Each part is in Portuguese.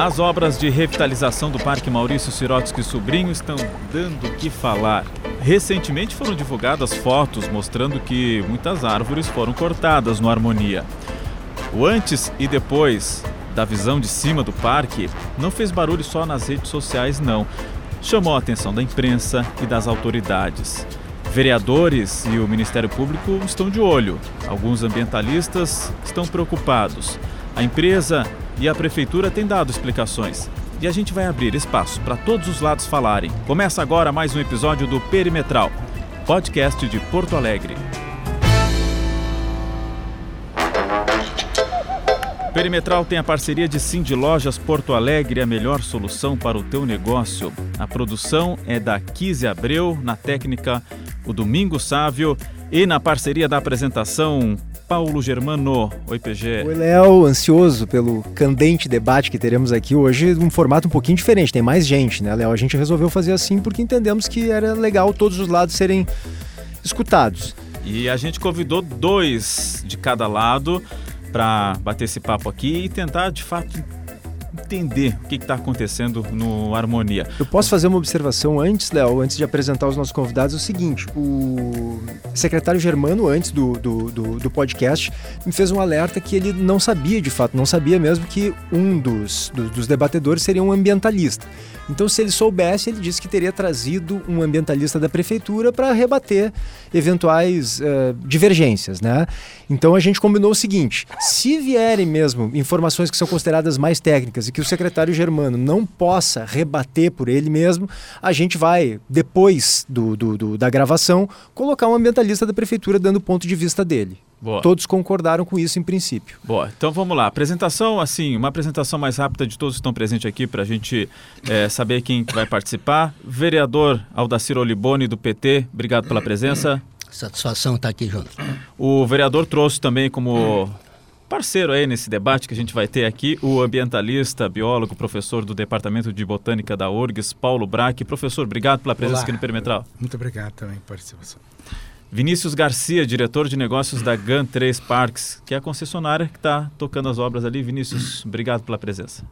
As obras de revitalização do Parque Maurício Sirotsky Sobrinho estão dando o que falar. Recentemente foram divulgadas fotos mostrando que muitas árvores foram cortadas no Harmonia. O antes e depois da visão de cima do parque não fez barulho só nas redes sociais, não. Chamou a atenção da imprensa e das autoridades. Vereadores e o Ministério Público estão de olho. Alguns ambientalistas estão preocupados. A empresa e a prefeitura têm dado explicações. E a gente vai abrir espaço para todos os lados falarem. Começa agora mais um episódio do Perimetral, podcast de Porto Alegre. Perimetral tem a parceria de Cindy Lojas Porto Alegre, a melhor solução para o teu negócio. A produção é da Kise Abreu, na técnica o Domingo Sávio e na parceria da apresentação Paulo Germano. Oi, PG. Oi, Léo. Ansioso pelo candente debate que teremos aqui hoje, um formato um pouquinho diferente. Tem mais gente, né, Léo? A gente resolveu fazer assim porque entendemos que era legal todos os lados serem escutados. E a gente convidou dois de cada lado para bater esse papo aqui e tentar, de fato, entender o que está acontecendo no Harmonia. Eu posso fazer uma observação antes, Léo, antes de apresentar os nossos convidados, é o seguinte, o secretário Germano, antes do, do, do, do, podcast, me fez um alerta que ele não sabia, de fato, não sabia mesmo que um dos, dos, dos debatedores seria um ambientalista. Então, se ele soubesse, ele disse que teria trazido um ambientalista da prefeitura para rebater eventuais uh, divergências, né? Então, a gente combinou o seguinte: se vierem mesmo informações que são consideradas mais técnicas e que o secretário Germano não possa rebater por ele mesmo, a gente vai, depois do, do, do da gravação, colocar um ambientalista da prefeitura dando o ponto de vista dele. Boa. Todos concordaram com isso em princípio. Boa, então vamos lá. Apresentação, assim, uma apresentação mais rápida de todos que estão presentes aqui para a gente é, saber quem vai participar. Vereador Aldacir Olibone, do PT, obrigado pela presença. Satisfação estar aqui junto. O vereador trouxe também como parceiro aí nesse debate que a gente vai ter aqui o ambientalista, biólogo, professor do Departamento de Botânica da URGS, Paulo Braque. Professor, obrigado pela presença Olá. aqui no Perimetral. Muito obrigado também pela participação. Vinícius Garcia, diretor de negócios da GAN 3 Parks, que é a concessionária que está tocando as obras ali. Vinícius, obrigado pela presença.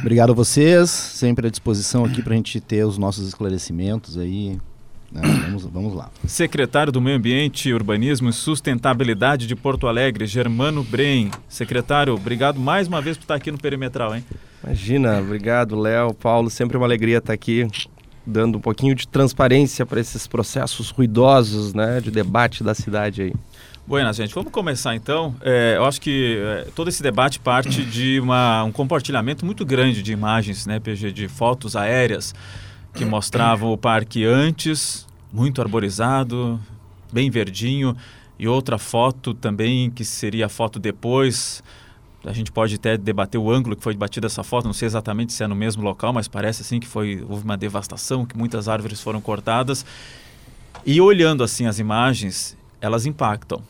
Obrigado a vocês, sempre à disposição aqui para a gente ter os nossos esclarecimentos aí. Né? Vamos, vamos lá. Secretário do Meio Ambiente, Urbanismo e Sustentabilidade de Porto Alegre, Germano Brem. Secretário, obrigado mais uma vez por estar aqui no Perimetral, hein? Imagina, obrigado, Léo, Paulo, sempre uma alegria estar aqui dando um pouquinho de transparência para esses processos ruidosos né, de debate da cidade aí. Buenas, gente. Vamos começar então. É, eu acho que é, todo esse debate parte de uma, um compartilhamento muito grande de imagens, né, PG, de fotos aéreas que mostravam o parque antes, muito arborizado, bem verdinho, e outra foto também que seria a foto depois, a gente pode até debater o ângulo que foi batida essa foto, não sei exatamente se é no mesmo local, mas parece assim que foi houve uma devastação, que muitas árvores foram cortadas. E olhando assim as imagens, elas impactam.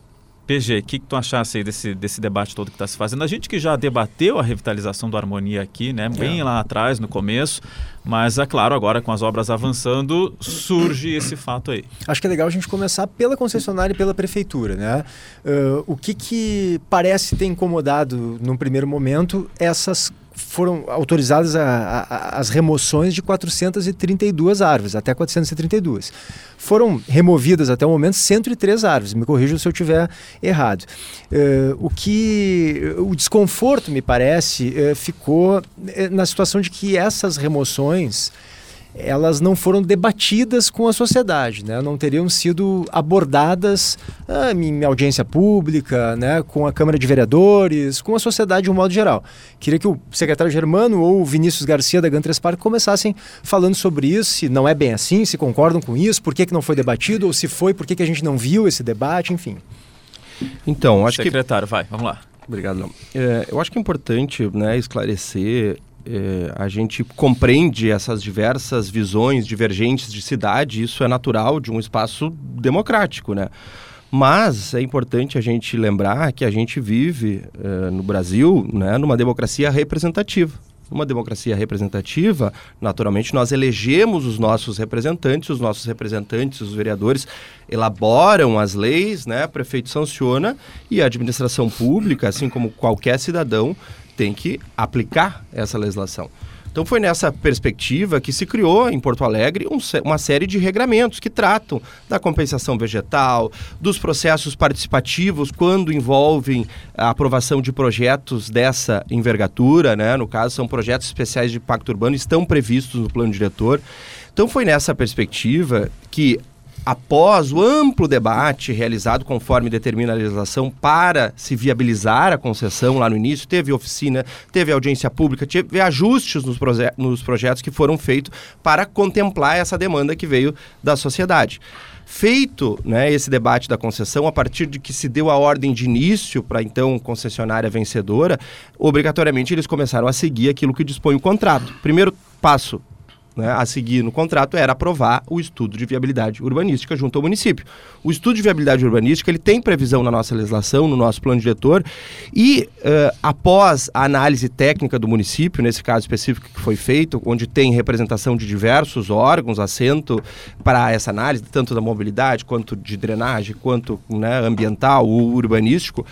PG, o que, que tu achasse aí desse, desse debate todo que está se fazendo? A gente que já debateu a revitalização do Harmonia aqui, né? Bem é. lá atrás, no começo, mas é claro, agora com as obras avançando, surge esse fato aí. Acho que é legal a gente começar pela concessionária e pela prefeitura, né? Uh, o que, que parece ter incomodado num primeiro momento essas foram autorizadas a, a, as remoções de 432 árvores, até 432. Foram removidas até o momento 103 árvores, me corrija se eu estiver errado. Uh, o que o desconforto, me parece, uh, ficou uh, na situação de que essas remoções elas não foram debatidas com a sociedade, né? não teriam sido abordadas ah, em audiência pública, né? com a Câmara de Vereadores, com a sociedade de um modo geral. Queria que o secretário Germano ou o Vinícius Garcia da Gantres Park começassem falando sobre isso, se não é bem assim, se concordam com isso, por que, que não foi debatido, ou se foi, por que, que a gente não viu esse debate, enfim. Então, acho secretário, que... Secretário, vai, vamos lá. Obrigado. É, eu acho que é importante né, esclarecer é, a gente compreende essas diversas visões divergentes de cidade, isso é natural de um espaço democrático, né? Mas é importante a gente lembrar que a gente vive é, no Brasil né, numa democracia representativa. Numa democracia representativa, naturalmente, nós elegemos os nossos representantes, os nossos representantes, os vereadores, elaboram as leis, né, o prefeito sanciona e a administração pública, assim como qualquer cidadão, tem que aplicar essa legislação. Então foi nessa perspectiva que se criou em Porto Alegre um, uma série de regramentos que tratam da compensação vegetal, dos processos participativos quando envolvem a aprovação de projetos dessa envergadura, né? no caso são projetos especiais de impacto urbano, estão previstos no plano diretor. Então foi nessa perspectiva que após o amplo debate realizado conforme determina a legislação para se viabilizar a concessão lá no início, teve oficina, teve audiência pública, teve ajustes nos, proje nos projetos que foram feitos para contemplar essa demanda que veio da sociedade. Feito né, esse debate da concessão, a partir de que se deu a ordem de início para então concessionária vencedora, obrigatoriamente eles começaram a seguir aquilo que dispõe o contrato. Primeiro passo, né, a seguir no contrato era aprovar o estudo de viabilidade urbanística junto ao município. O estudo de viabilidade urbanística ele tem previsão na nossa legislação, no nosso plano diretor, e uh, após a análise técnica do município, nesse caso específico que foi feito, onde tem representação de diversos órgãos, assento para essa análise, tanto da mobilidade, quanto de drenagem, quanto né, ambiental ou urbanístico,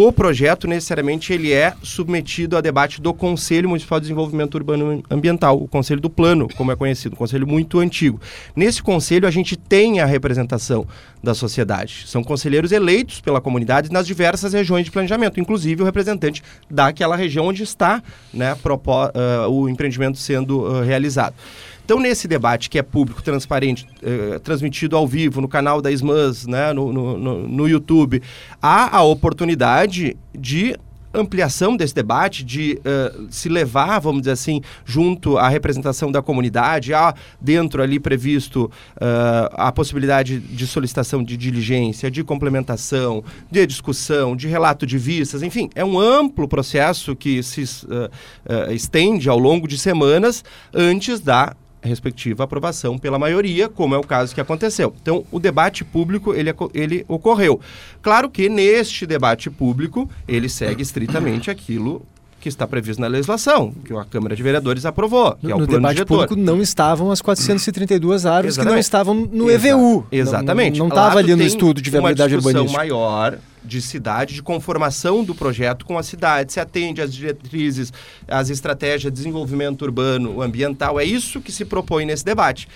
o projeto necessariamente ele é submetido a debate do Conselho Municipal de Desenvolvimento Urbano Ambiental, o Conselho do Plano, como é conhecido, um conselho muito antigo. Nesse conselho a gente tem a representação da sociedade. São conselheiros eleitos pela comunidade nas diversas regiões de planejamento, inclusive o representante daquela região onde está né, uh, o empreendimento sendo uh, realizado. Então, nesse debate que é público, transparente, eh, transmitido ao vivo no canal da SMAS, né, no, no, no YouTube, há a oportunidade de ampliação desse debate, de uh, se levar, vamos dizer assim, junto à representação da comunidade, há dentro ali previsto uh, a possibilidade de solicitação de diligência, de complementação, de discussão, de relato de vistas, enfim, é um amplo processo que se uh, estende ao longo de semanas antes da respectiva aprovação pela maioria, como é o caso que aconteceu. Então, o debate público ele, ele ocorreu. Claro que neste debate público ele segue estritamente aquilo que está previsto na legislação, que a Câmara de Vereadores aprovou, que no, é o no plano debate diretor. público não estavam as 432 árvores Exatamente. que não estavam no Exa EVU. Exatamente. Não estava ali no estudo de viabilidade uma discussão urbanística. maior de cidade, de conformação do projeto com a cidade, se atende às diretrizes, às estratégias de desenvolvimento urbano, ambiental. É isso que se propõe nesse debate.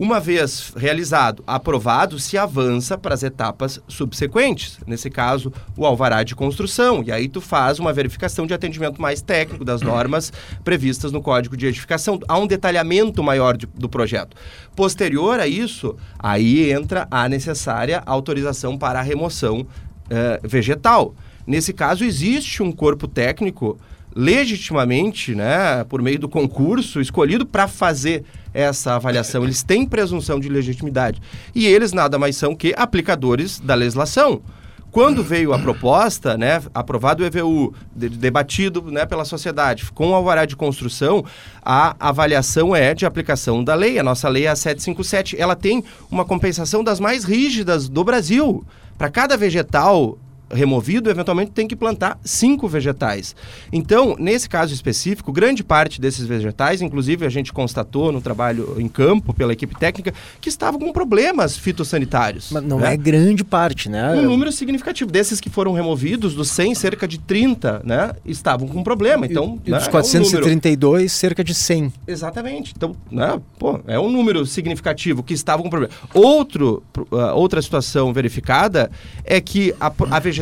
Uma vez realizado, aprovado, se avança para as etapas subsequentes. Nesse caso, o alvará de construção. E aí tu faz uma verificação de atendimento mais técnico das normas previstas no Código de Edificação. Há um detalhamento maior de, do projeto. Posterior a isso, aí entra a necessária autorização para a remoção uh, vegetal. Nesse caso, existe um corpo técnico legitimamente, né, por meio do concurso, escolhido para fazer essa avaliação. Eles têm presunção de legitimidade. E eles nada mais são que aplicadores da legislação. Quando veio a proposta, né, aprovado o EVU, de, debatido né, pela sociedade, com o alvará de construção, a avaliação é de aplicação da lei. A nossa lei é a 757. Ela tem uma compensação das mais rígidas do Brasil. Para cada vegetal removido, eventualmente tem que plantar cinco vegetais. Então, nesse caso específico, grande parte desses vegetais, inclusive a gente constatou no trabalho em campo pela equipe técnica, que estavam com problemas fitossanitários. Mas não né? é grande parte, né? Um número significativo. Desses que foram removidos, dos 100, cerca de 30, né, estavam com problema. Então, E né, dos é um 432, cerca de 100. Exatamente. Então, né, pô, é um número significativo que estavam com problema. Outro, uh, outra situação verificada é que a, a vegetação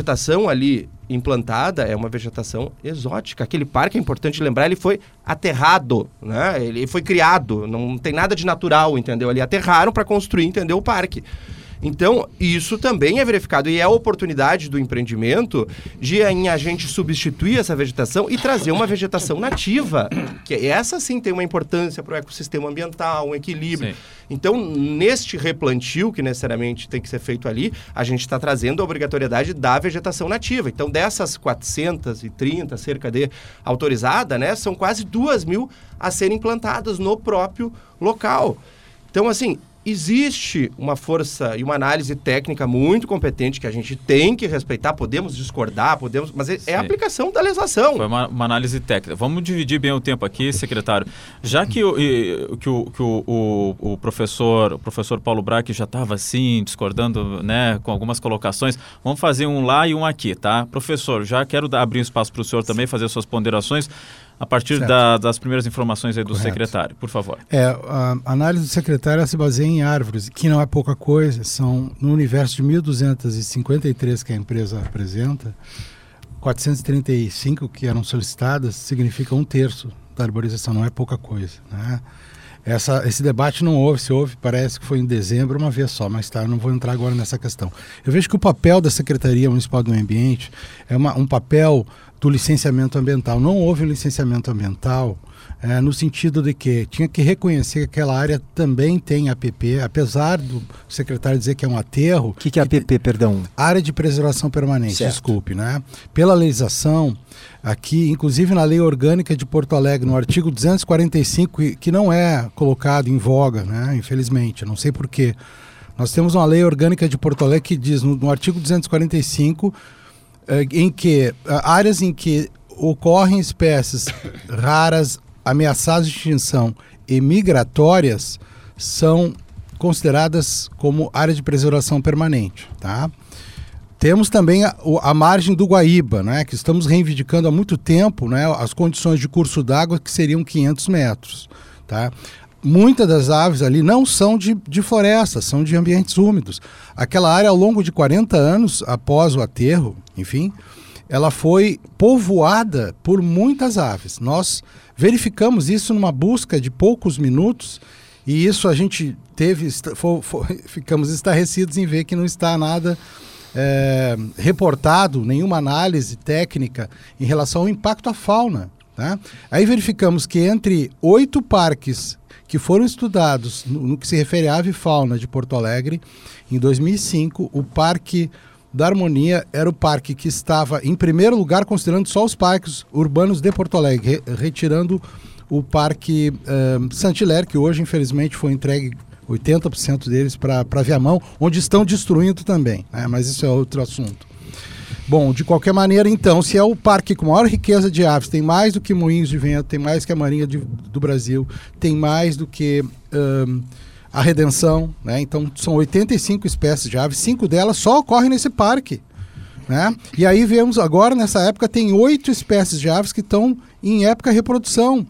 ali implantada é uma vegetação exótica. Aquele parque, é importante lembrar, ele foi aterrado, né? Ele foi criado, não tem nada de natural, entendeu? Ali aterraram para construir, entendeu, o parque. Então, isso também é verificado e é a oportunidade do empreendimento de em a gente substituir essa vegetação e trazer uma vegetação nativa, que essa sim tem uma importância para o ecossistema ambiental, um equilíbrio. Sim. Então, neste replantio que necessariamente tem que ser feito ali, a gente está trazendo a obrigatoriedade da vegetação nativa. Então, dessas 430, cerca de autorizada, né, são quase duas mil a serem plantadas no próprio local. Então, assim, existe uma força e uma análise técnica muito competente que a gente tem que respeitar, podemos discordar, podemos, mas é, é a aplicação da legislação. Foi uma, uma, análise técnica. Vamos dividir bem o tempo aqui, secretário. Já que o, que o, que o, o, o professor, o professor Paulo Braque já estava assim, discordando né, com algumas colocações, vamos fazer um lá e um aqui, tá? Professor, já quero dar, abrir um espaço para o senhor também fazer suas ponderações a partir da, das primeiras informações do Correto. secretário, por favor. É, a análise do secretário se baseia em árvores, que não é pouca coisa, são no universo de 1.253 que a empresa apresenta, 435 que eram solicitadas significa um terço da arborização, não é pouca coisa. Né? Essa, esse debate não houve, se houve, parece que foi em dezembro, uma vez só, mas tá, não vou entrar agora nessa questão. Eu vejo que o papel da Secretaria Municipal do Meio Ambiente é uma, um papel do licenciamento ambiental. Não houve um licenciamento ambiental é, no sentido de que tinha que reconhecer que aquela área também tem APP, apesar do secretário dizer que é um aterro. O que, que é APP, perdão? Área de preservação permanente, certo. desculpe, né? Pela legislação, aqui, inclusive na lei orgânica de Porto Alegre, no artigo 245, que não é colocado em voga, né? Infelizmente, não sei porquê. Nós temos uma lei orgânica de Porto Alegre que diz no, no artigo 245 eh, em que eh, áreas em que ocorrem espécies raras, ameaçadas de extinção e migratórias são consideradas como área de preservação permanente, tá? Temos também a, a, margem do Guaíba, né, que estamos reivindicando há muito tempo né, as condições de curso d'água que seriam 500 metros. Tá? Muitas das aves ali não são de, de floresta, são de ambientes úmidos. Aquela área, ao longo de 40 anos após o aterro, enfim, ela foi povoada por muitas aves. Nós verificamos isso numa busca de poucos minutos e isso a gente teve, for, for, ficamos estarrecidos em ver que não está nada é, reportado, nenhuma análise técnica em relação ao impacto à fauna. Tá? Aí verificamos que entre oito parques que foram estudados no, que se refere à ave fauna de Porto Alegre, em 2005, o Parque da Harmonia era o parque que estava em primeiro lugar, considerando só os parques urbanos de Porto Alegre, re retirando o Parque uh, Saint-Hilaire, que hoje, infelizmente, foi entregue 80% deles para Viamão, onde estão destruindo também. Né? Mas isso é outro assunto. Bom, de qualquer maneira, então, se é o parque com maior riqueza de aves, tem mais do que moinhos de vento, tem mais que a Marinha de, do Brasil, tem mais do que. Um, a redenção, né? Então são 85 espécies de aves, cinco delas só ocorrem nesse parque. Né? E aí vemos agora, nessa época, tem oito espécies de aves que estão em época reprodução.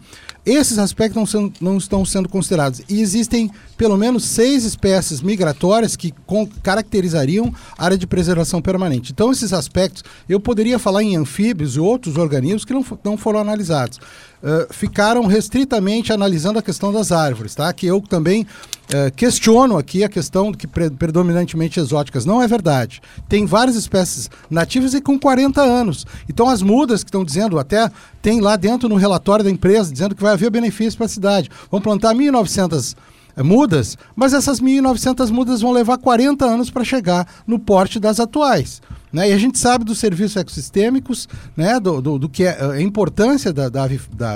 Esses aspectos não, não, estão sendo considerados. E existem pelo menos seis espécies migratórias que caracterizariam a área de preservação permanente. Então, esses aspectos, eu poderia falar em anfíbios e outros organismos que não, não foram analisados. Uh, ficaram restritamente analisando a questão das árvores, tá? que eu também uh, questiono aqui a questão que pre predominantemente exóticas. Não é verdade. Tem várias espécies nativas e com 40 anos. Então as mudas que estão dizendo, até tem lá dentro no relatório da empresa, dizendo que vai haver benefício para a cidade. Vão plantar 1.900 eh, mudas, mas essas 1.900 mudas vão levar 40 anos para chegar no porte das atuais. Né? E a gente sabe dos serviços ecossistêmicos, né? do, do, do que é a importância da, da,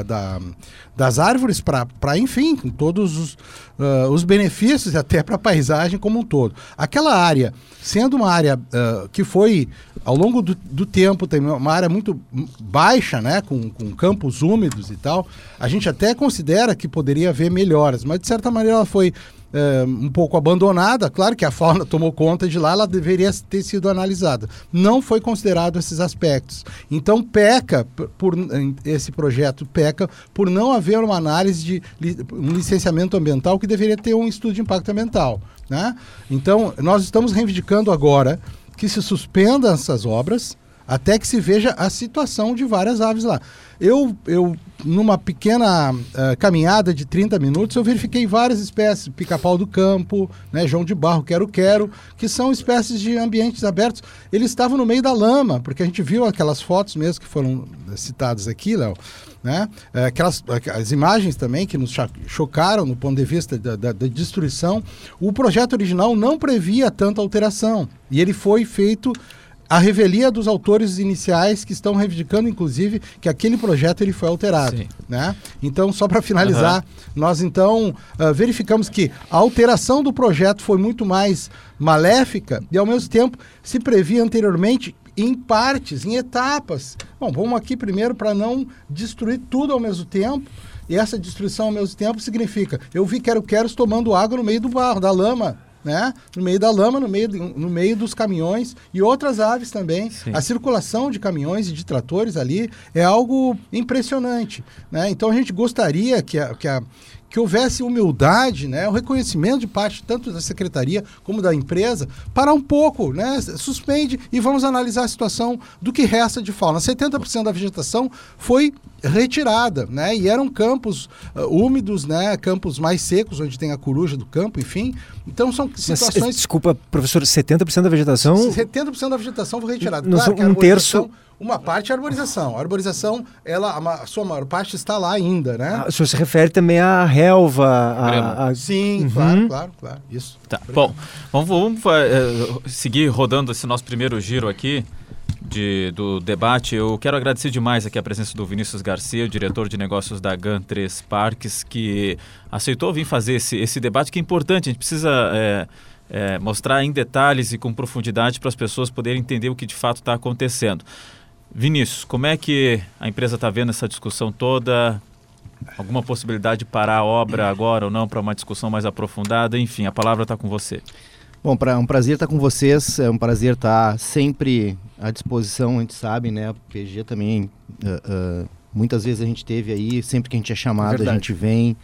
da, das árvores para, enfim, todos os, uh, os benefícios até para a paisagem como um todo. Aquela área, sendo uma área uh, que foi, ao longo do, do tempo, tem uma área muito baixa, né? com, com campos úmidos e tal, a gente até considera que poderia haver melhoras, mas de certa maneira ela foi é, um pouco abandonada. Claro que a fauna tomou conta de lá, ela deveria ter sido analisada. Não foi considerado esses aspectos. Então peca por esse projeto peca por não haver uma análise de um licenciamento ambiental que deveria ter um estudo de impacto ambiental. Né? Então nós estamos reivindicando agora que se suspendam essas obras até que se veja a situação de várias aves lá. Eu, eu numa pequena uh, caminhada de 30 minutos, eu verifiquei várias espécies, pica-pau do campo, né, João de Barro, quero-quero, que são espécies de ambientes abertos. Eles estavam no meio da lama, porque a gente viu aquelas fotos mesmo que foram citadas aqui, Léo, né? Eh, aquelas as imagens também que nos chocaram no ponto de vista da, da, da destruição. O projeto original não previa tanta alteração e ele foi feito a revelia dos autores iniciais que estão reivindicando, inclusive, que aquele projeto ele foi alterado. Sim. Né? Então, só para finalizar, uhum. nós então uh, verificamos que a alteração do projeto foi muito mais maléfica e, ao mesmo tempo, se previa anteriormente em partes, em etapas. Bom, vamos aqui primeiro para não destruir tudo ao mesmo tempo. E essa destruição ao mesmo tempo significa: eu vi quero-queros tomando água no meio do barro, da lama né? No meio da lama, no meio, no meio dos caminhões e outras aves também. Sim. A circulação de caminhões e de tratores ali é algo impressionante, né? Então a gente gostaria que a, que a que houvesse humildade, né, o reconhecimento de parte tanto da secretaria como da empresa, para um pouco, né, suspende e vamos analisar a situação do que resta de fauna. 70% da vegetação foi retirada, né, e eram campos uh, úmidos, né, campos mais secos, onde tem a coruja do campo, enfim. Então são situações... Mas, desculpa, professor, 70% da vegetação... 70% da vegetação foi retirada. Claro, um terço uma parte é a arborização. A arborização, ela, a, sua maior parte está lá ainda, né? Ah, o senhor se refere também à relva. A, a... Sim, uhum. claro, claro, claro. Isso. Tá. Bom, vamos, vamos uh, seguir rodando esse nosso primeiro giro aqui. De, do debate. Eu quero agradecer demais aqui a presença do Vinícius Garcia, diretor de negócios da GAN 3 Parques, que aceitou vir fazer esse, esse debate que é importante. A gente precisa é, é, mostrar em detalhes e com profundidade para as pessoas poderem entender o que de fato está acontecendo. Vinícius, como é que a empresa está vendo essa discussão toda? Alguma possibilidade de parar a obra agora ou não para uma discussão mais aprofundada? Enfim, a palavra está com você. Bom, é um prazer estar com vocês, é um prazer estar sempre à disposição, a gente sabe, né? A PG também, uh, uh, muitas vezes a gente teve aí, sempre que a gente é chamado, a gente vem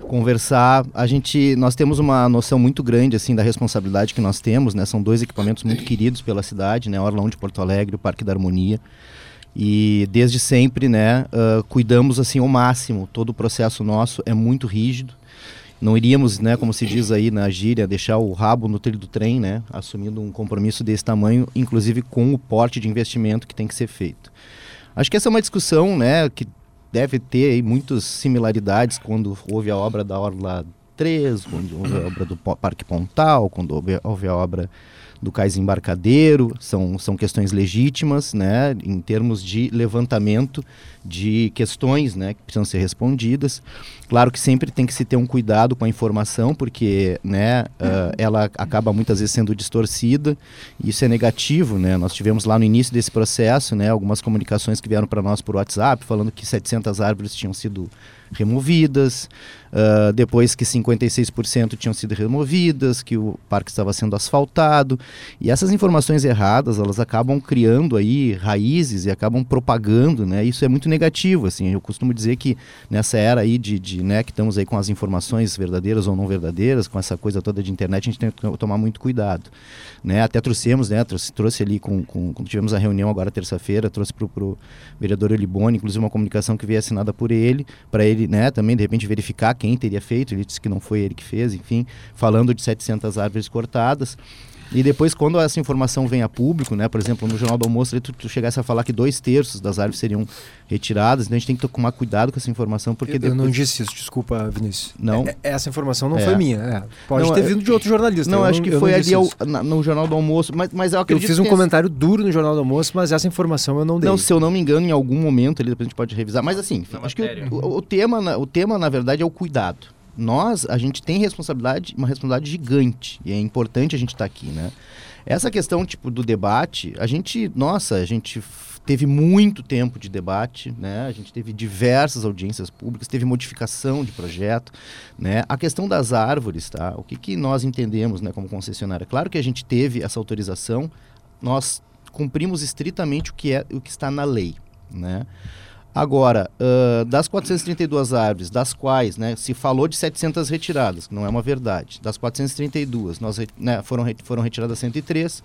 conversar. A gente, nós temos uma noção muito grande assim da responsabilidade que nós temos, né? São dois equipamentos muito queridos pela cidade, né? Orlão de Porto Alegre, o Parque da Harmonia. E desde sempre, né, uh, cuidamos assim ao máximo. Todo o processo nosso é muito rígido. Não iríamos, né, como se diz aí na gíria, deixar o rabo no trilho do trem, né, assumindo um compromisso desse tamanho, inclusive com o porte de investimento que tem que ser feito. Acho que essa é uma discussão, né, que deve ter aí muitas similaridades quando houve a obra da Orla 3, quando houve a obra do Parque Pontal, quando houve, houve a obra do cais embarcadeiro, são, são questões legítimas, né, em termos de levantamento de questões, né, que precisam ser respondidas. Claro que sempre tem que se ter um cuidado com a informação, porque, né, uh, ela acaba muitas vezes sendo distorcida, e isso é negativo, né, nós tivemos lá no início desse processo, né, algumas comunicações que vieram para nós por WhatsApp, falando que 700 árvores tinham sido removidas, uh, depois que 56% tinham sido removidas, que o parque estava sendo asfaltado. E essas informações erradas, elas acabam criando aí raízes e acabam propagando, né? Isso é muito negativo, assim. Eu costumo dizer que nessa era aí de, de né, que estamos aí com as informações verdadeiras ou não verdadeiras, com essa coisa toda de internet, a gente tem que tomar muito cuidado, né? Até trouxemos, né? Trouxe, trouxe ali com, com quando tivemos a reunião agora terça-feira, trouxe para o vereador Elibone, inclusive uma comunicação que veio assinada por ele, para ele, né? Também de repente verificar quem teria feito, ele disse que não foi ele que fez, enfim, falando de 700 árvores cortadas. E depois, quando essa informação vem a público, né, por exemplo, no Jornal do Almoço, tu, tu chegasse a falar que dois terços das árvores seriam retiradas, então a gente tem que tomar cuidado com essa informação, porque eu, depois... eu não disse isso, desculpa, Vinícius. Não? É, essa informação não é. foi minha. É. Pode não, ter vindo de outro jornalista. Não, eu acho que foi ali ao, na, no Jornal do Almoço, mas, mas eu acredito Eu fiz um comentário duro no Jornal do Almoço, mas essa informação eu não dei. Não, se eu não me engano, em algum momento, ali depois a gente pode revisar, mas assim, enfim, acho que o, o, o, tema, o tema, na verdade, é o cuidado nós, a gente tem responsabilidade, uma responsabilidade gigante, e é importante a gente estar tá aqui, né? Essa questão, tipo, do debate, a gente, nossa, a gente teve muito tempo de debate, né? A gente teve diversas audiências públicas, teve modificação de projeto, né? A questão das árvores, tá? O que, que nós entendemos, né, como concessionária? Claro que a gente teve essa autorização, nós cumprimos estritamente o que é o que está na lei, né? Agora, uh, das 432 árvores, das quais né, se falou de 700 retiradas, não é uma verdade, das 432, nós, né, foram, foram retiradas 103,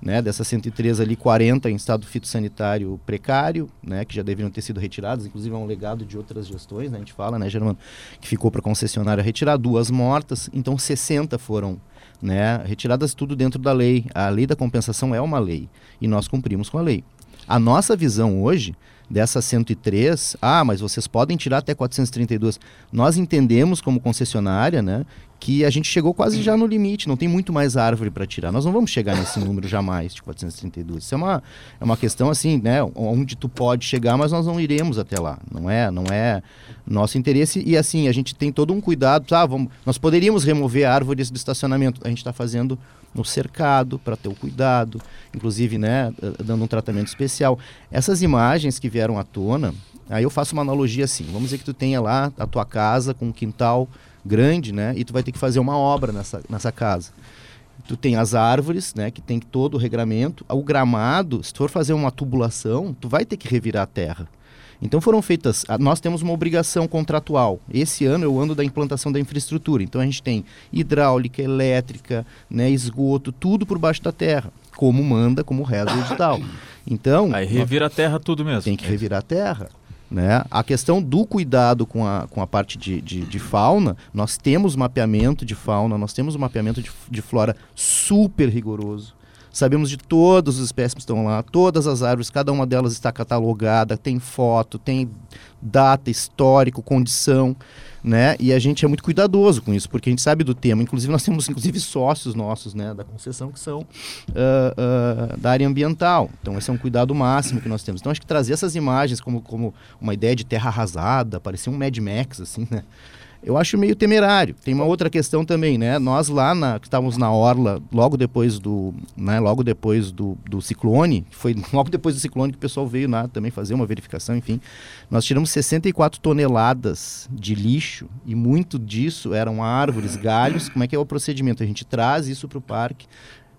né, dessas 103 ali, 40 em estado fitossanitário precário, né, que já deveriam ter sido retiradas, inclusive é um legado de outras gestões, né, a gente fala, né, Germano, que ficou para a concessionária retirar, duas mortas, então 60 foram né, retiradas tudo dentro da lei. A lei da compensação é uma lei e nós cumprimos com a lei. A nossa visão hoje dessas 103, ah, mas vocês podem tirar até 432. Nós entendemos como concessionária, né, que a gente chegou quase já no limite, não tem muito mais árvore para tirar. Nós não vamos chegar nesse número jamais de 432. Isso é uma, é uma questão assim, né, onde tu pode chegar, mas nós não iremos até lá. Não é, não é nosso interesse e assim, a gente tem todo um cuidado, tá, vamos, nós poderíamos remover árvores do estacionamento. A gente está fazendo no cercado para ter o cuidado, inclusive, né, dando um tratamento especial. Essas imagens que vieram à tona, aí eu faço uma analogia assim, vamos dizer que tu tenha lá a tua casa com um quintal grande, né? E tu vai ter que fazer uma obra nessa, nessa casa. Tu tem as árvores, né? Que tem todo o regramento. O gramado, se tu for fazer uma tubulação, tu vai ter que revirar a terra. Então foram feitas. Nós temos uma obrigação contratual. Esse ano eu ando da implantação da infraestrutura. Então a gente tem hidráulica, elétrica, né, esgoto, tudo por baixo da terra, como manda, como reza o edital. Então. Aí revira a terra tudo mesmo. Tem que revirar a terra. Né? A questão do cuidado com a, com a parte de, de, de fauna, nós temos mapeamento de fauna, nós temos um mapeamento de, de flora super rigoroso. Sabemos de todas as espécies que estão lá, todas as árvores, cada uma delas está catalogada, tem foto, tem data, histórico, condição né? E a gente é muito cuidadoso com isso, porque a gente sabe do tema. Inclusive, nós temos inclusive sócios nossos, né, da concessão, que são uh, uh, da área ambiental. Então, esse é um cuidado máximo que nós temos. Então, acho que trazer essas imagens como, como uma ideia de terra arrasada, parecia um Mad Max, assim, né? Eu acho meio temerário. Tem uma outra questão também, né? Nós lá na, que estávamos na orla, logo depois do, né, logo depois do, do ciclone, foi logo depois do ciclone que o pessoal veio lá também fazer uma verificação, enfim. Nós tiramos 64 toneladas de lixo e muito disso eram árvores, galhos. Como é que é o procedimento? A gente traz isso para o parque,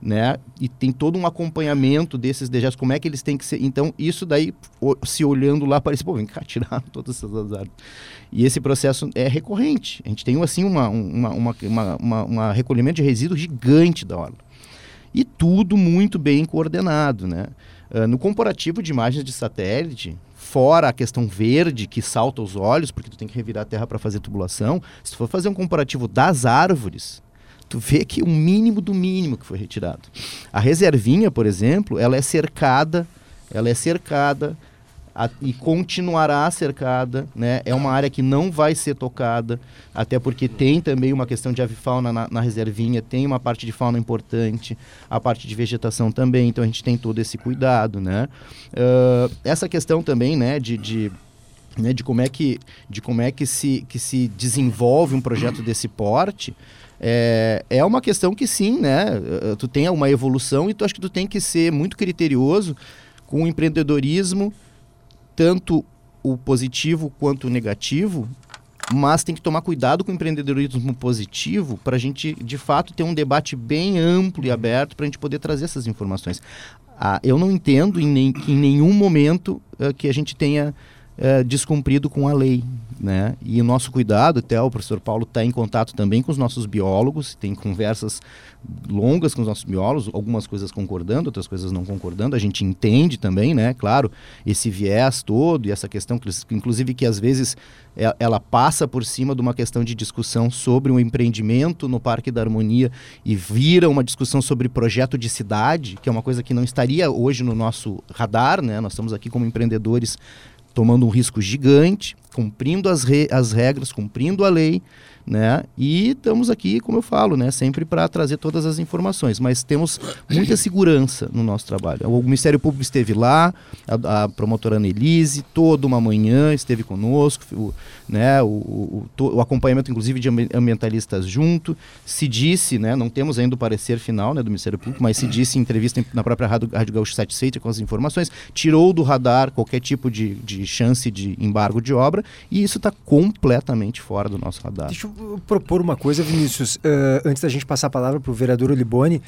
né? E tem todo um acompanhamento desses dejetos, como é que eles têm que ser. Então, isso daí, se olhando lá, parece, pô, vem cá, tirar todas essas árvores. E esse processo é recorrente. A gente tem, assim, uma, uma, uma, uma, uma, uma recolhimento de resíduos gigante da orla. E tudo muito bem coordenado, né? Uh, no comparativo de imagens de satélite, fora a questão verde que salta os olhos, porque tu tem que revirar a terra para fazer tubulação, se tu for fazer um comparativo das árvores, tu vê que o mínimo do mínimo que foi retirado. A reservinha, por exemplo, ela é cercada, ela é cercada a, e continuará cercada, né? É uma área que não vai ser tocada, até porque tem também uma questão de avifauna na, na reservinha, tem uma parte de fauna importante, a parte de vegetação também, então a gente tem todo esse cuidado, né? Uh, essa questão também, né, de, de né, de como é que de como é que se que se desenvolve um projeto desse porte é, é uma questão que sim, né? Eh, tu tem uma evolução e tu acho que tu tem que ser muito criterioso com o empreendedorismo, tanto o positivo quanto o negativo, mas tem que tomar cuidado com o empreendedorismo positivo para a gente, de fato, ter um debate bem amplo e aberto para a gente poder trazer essas informações. Ah, eu não entendo em, nem, em nenhum momento uh, que a gente tenha uh, descumprido com a lei. Né? E o nosso cuidado, até o professor Paulo está em contato também com os nossos biólogos, tem conversas longas com os nossos biólogos, algumas coisas concordando, outras coisas não concordando. A gente entende também, né? Claro, esse viés todo e essa questão, inclusive que às vezes é, ela passa por cima de uma questão de discussão sobre um empreendimento no Parque da Harmonia e vira uma discussão sobre projeto de cidade, que é uma coisa que não estaria hoje no nosso radar, né? Nós estamos aqui como empreendedores tomando um risco gigante, cumprindo as, re as regras, cumprindo a lei, né? E estamos aqui, como eu falo, né, sempre para trazer todas as informações, mas temos muita segurança no nosso trabalho. O Ministério Público esteve lá, a, a promotora Annelise, toda uma manhã esteve conosco, o, né, o, o, o, acompanhamento inclusive de ambientalistas junto, se disse, né, não temos ainda o parecer final né, do Ministério Público, mas se disse em entrevista na própria Rádio, Rádio Gaúcho 76 com as informações, tirou do radar qualquer tipo de, de chance de embargo de obra e isso está completamente fora do nosso radar. Deixa eu propor uma coisa, Vinícius, uh, antes da gente passar a palavra para o vereador Olibone,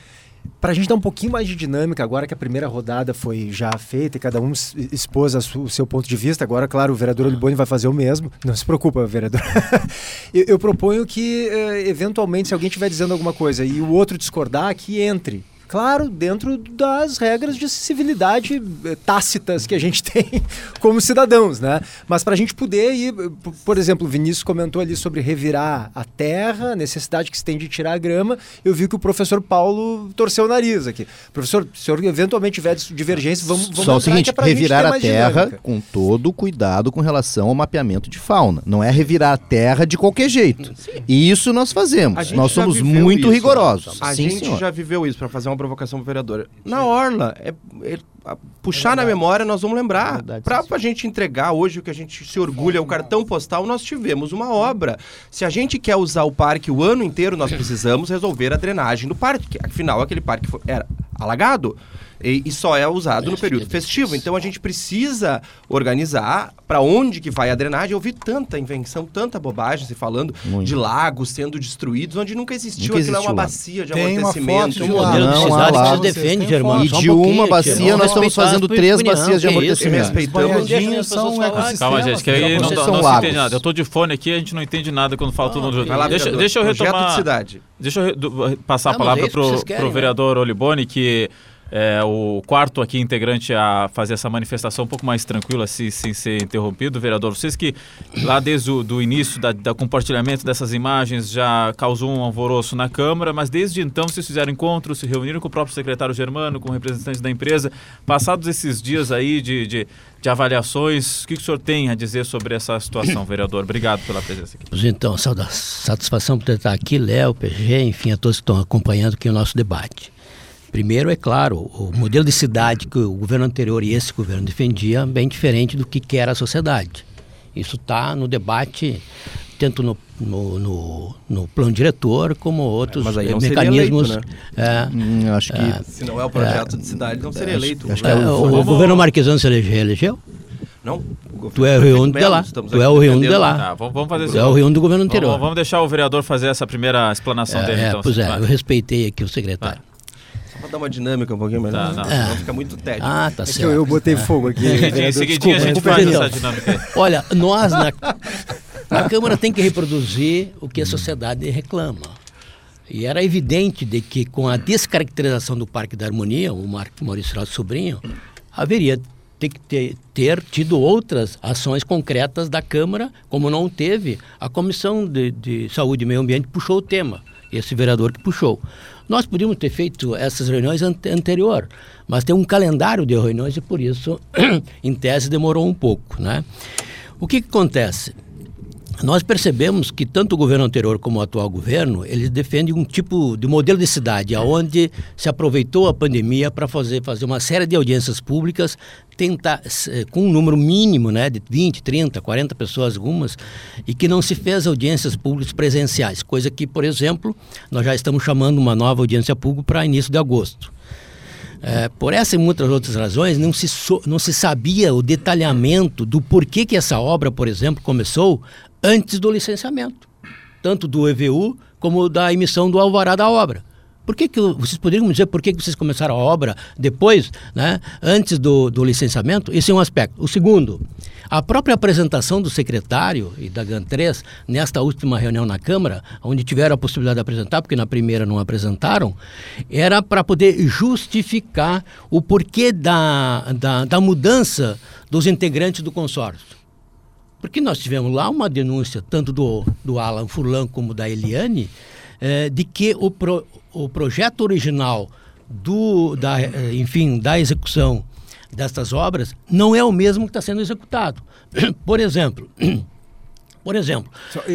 para a gente dar um pouquinho mais de dinâmica, agora que a primeira rodada foi já feita e cada um expôs o seu ponto de vista, agora, claro, o vereador Olibone vai fazer o mesmo. Não se preocupa, vereador. eu, eu, proponho que, uh, eventualmente, se alguém estiver dizendo alguma coisa e o outro discordar, que entre claro, dentro das regras de civilidade eh, tácitas que a gente tem como cidadãos, né? Mas para a gente poder ir, por exemplo, o Vinícius comentou ali sobre revirar a terra, a necessidade que se tem de tirar a grama, eu vi que o professor Paulo torceu o nariz aqui. Professor, se o senhor eventualmente tiver divergência, vamos, vamos Só o seguinte, é revirar a terra dinâmica. com todo o cuidado com relação ao mapeamento de fauna. Não é revirar a terra de qualquer jeito. Sim. E isso nós fazemos. Nós somos muito isso. rigorosos. A Sim, gente senhor. já viveu isso, para fazer uma provocação pro vereador. Na orla, é, é puxar é na memória, nós vamos lembrar. É para a gente entregar hoje o que a gente se orgulha, o cartão postal, nós tivemos uma obra. Se a gente quer usar o parque o ano inteiro, nós precisamos resolver a drenagem do parque. Afinal, aquele parque foi, era alagado. E, e só é usado no período festivo. Então a gente precisa organizar para onde que vai a drenagem. Eu vi tanta invenção, tanta bobagem se falando Muito. de lagos sendo destruídos, onde nunca existiu. Nunca Aquilo é uma bacia de Tem amortecimento. Um modelo de cidade que se defende, Germano. E de um uma bacia nós estamos fazendo três bacias de amortecimento. Respeitamos. São Calma, gente, que aí não, não, não se entende nada. Eu estou de fone aqui, a gente não entende nada quando fala todo mundo junto. Deixa, deixa eu retomar... Deixa eu passar a palavra para o vereador Oliboni, que é, o quarto aqui integrante a fazer essa manifestação um pouco mais tranquila, se, sem ser interrompido, vereador. Vocês que lá desde o do início da, da, compartilhamento dessas imagens já causou um alvoroço na Câmara, mas desde então vocês fizeram encontros, se reuniram com o próprio secretário Germano, com representantes da empresa. Passados esses dias aí de, de, de avaliações, o que, que o senhor tem a dizer sobre essa situação, vereador? Obrigado pela presença aqui. Então, satisfação por estar aqui, Léo, PG, enfim, a todos que estão acompanhando aqui o nosso debate. Primeiro, é claro, o modelo de cidade que o governo anterior e esse governo defendia é bem diferente do que quer a sociedade. Isso está no debate, tanto no, no, no, no, plano diretor como outros é, mecanismos. Eleito, né? é, hum, acho que é, se não é o projeto de cidade, não seria eleito. Acho, acho é, o, o, o governo marquesano se elegeu? Não. Tu é o reúno de lá. Tu é o reúno de lá. Ah, vamos, fazer Tu é o reúno do governo anterior. Vamos, vamos, deixar o vereador fazer essa primeira explanação é, dele. É, então, pois é, eu respeitei aqui o secretário. Ah. Dar uma dinâmica um pouquinho melhor. Tá, não, não. fica muito tédio. Ah, tá é certo. eu, eu botei fogo aqui. Seguidinho, seguidinho a gente faz essa dinâmica. Olha, nós na, na Câmara tem que reproduzir o que a sociedade reclama. E era evidente de que com a descaracterização do Parque da Harmonia, o Maurício Rado Sobrinho, haveria ter que ter, ter, tido outras ações concretas da Câmara, como não teve. A Comissão de, de Saúde e Meio Ambiente puxou o tema, esse vereador que puxou. Nós podíamos ter feito essas reuniões ante anterior, mas tem um calendário de reuniões e por isso, em tese, demorou um pouco. Né? O que, que acontece? nós percebemos que tanto o governo anterior como o atual governo, eles defendem um tipo de modelo de cidade, onde se aproveitou a pandemia para fazer, fazer uma série de audiências públicas, tentar, eh, com um número mínimo né, de 20, 30, 40 pessoas algumas, e que não se fez audiências públicas presenciais, coisa que, por exemplo, nós já estamos chamando uma nova audiência pública para início de agosto. É, por essa e muitas outras razões, não se, so, não se sabia o detalhamento do porquê que essa obra, por exemplo, começou antes do licenciamento, tanto do EVU como da emissão do alvará da obra. Por que, que vocês poderiam dizer por que, que vocês começaram a obra depois, né, antes do, do licenciamento? Esse é um aspecto. O segundo, a própria apresentação do secretário e da GAN3 nesta última reunião na Câmara, onde tiveram a possibilidade de apresentar, porque na primeira não apresentaram, era para poder justificar o porquê da, da, da mudança dos integrantes do consórcio. Porque nós tivemos lá uma denúncia, tanto do, do Alan Furlan como da Eliane, eh, de que o, pro, o projeto original do, da, eh, enfim, da execução destas obras não é o mesmo que está sendo executado. Por exemplo, por exemplo,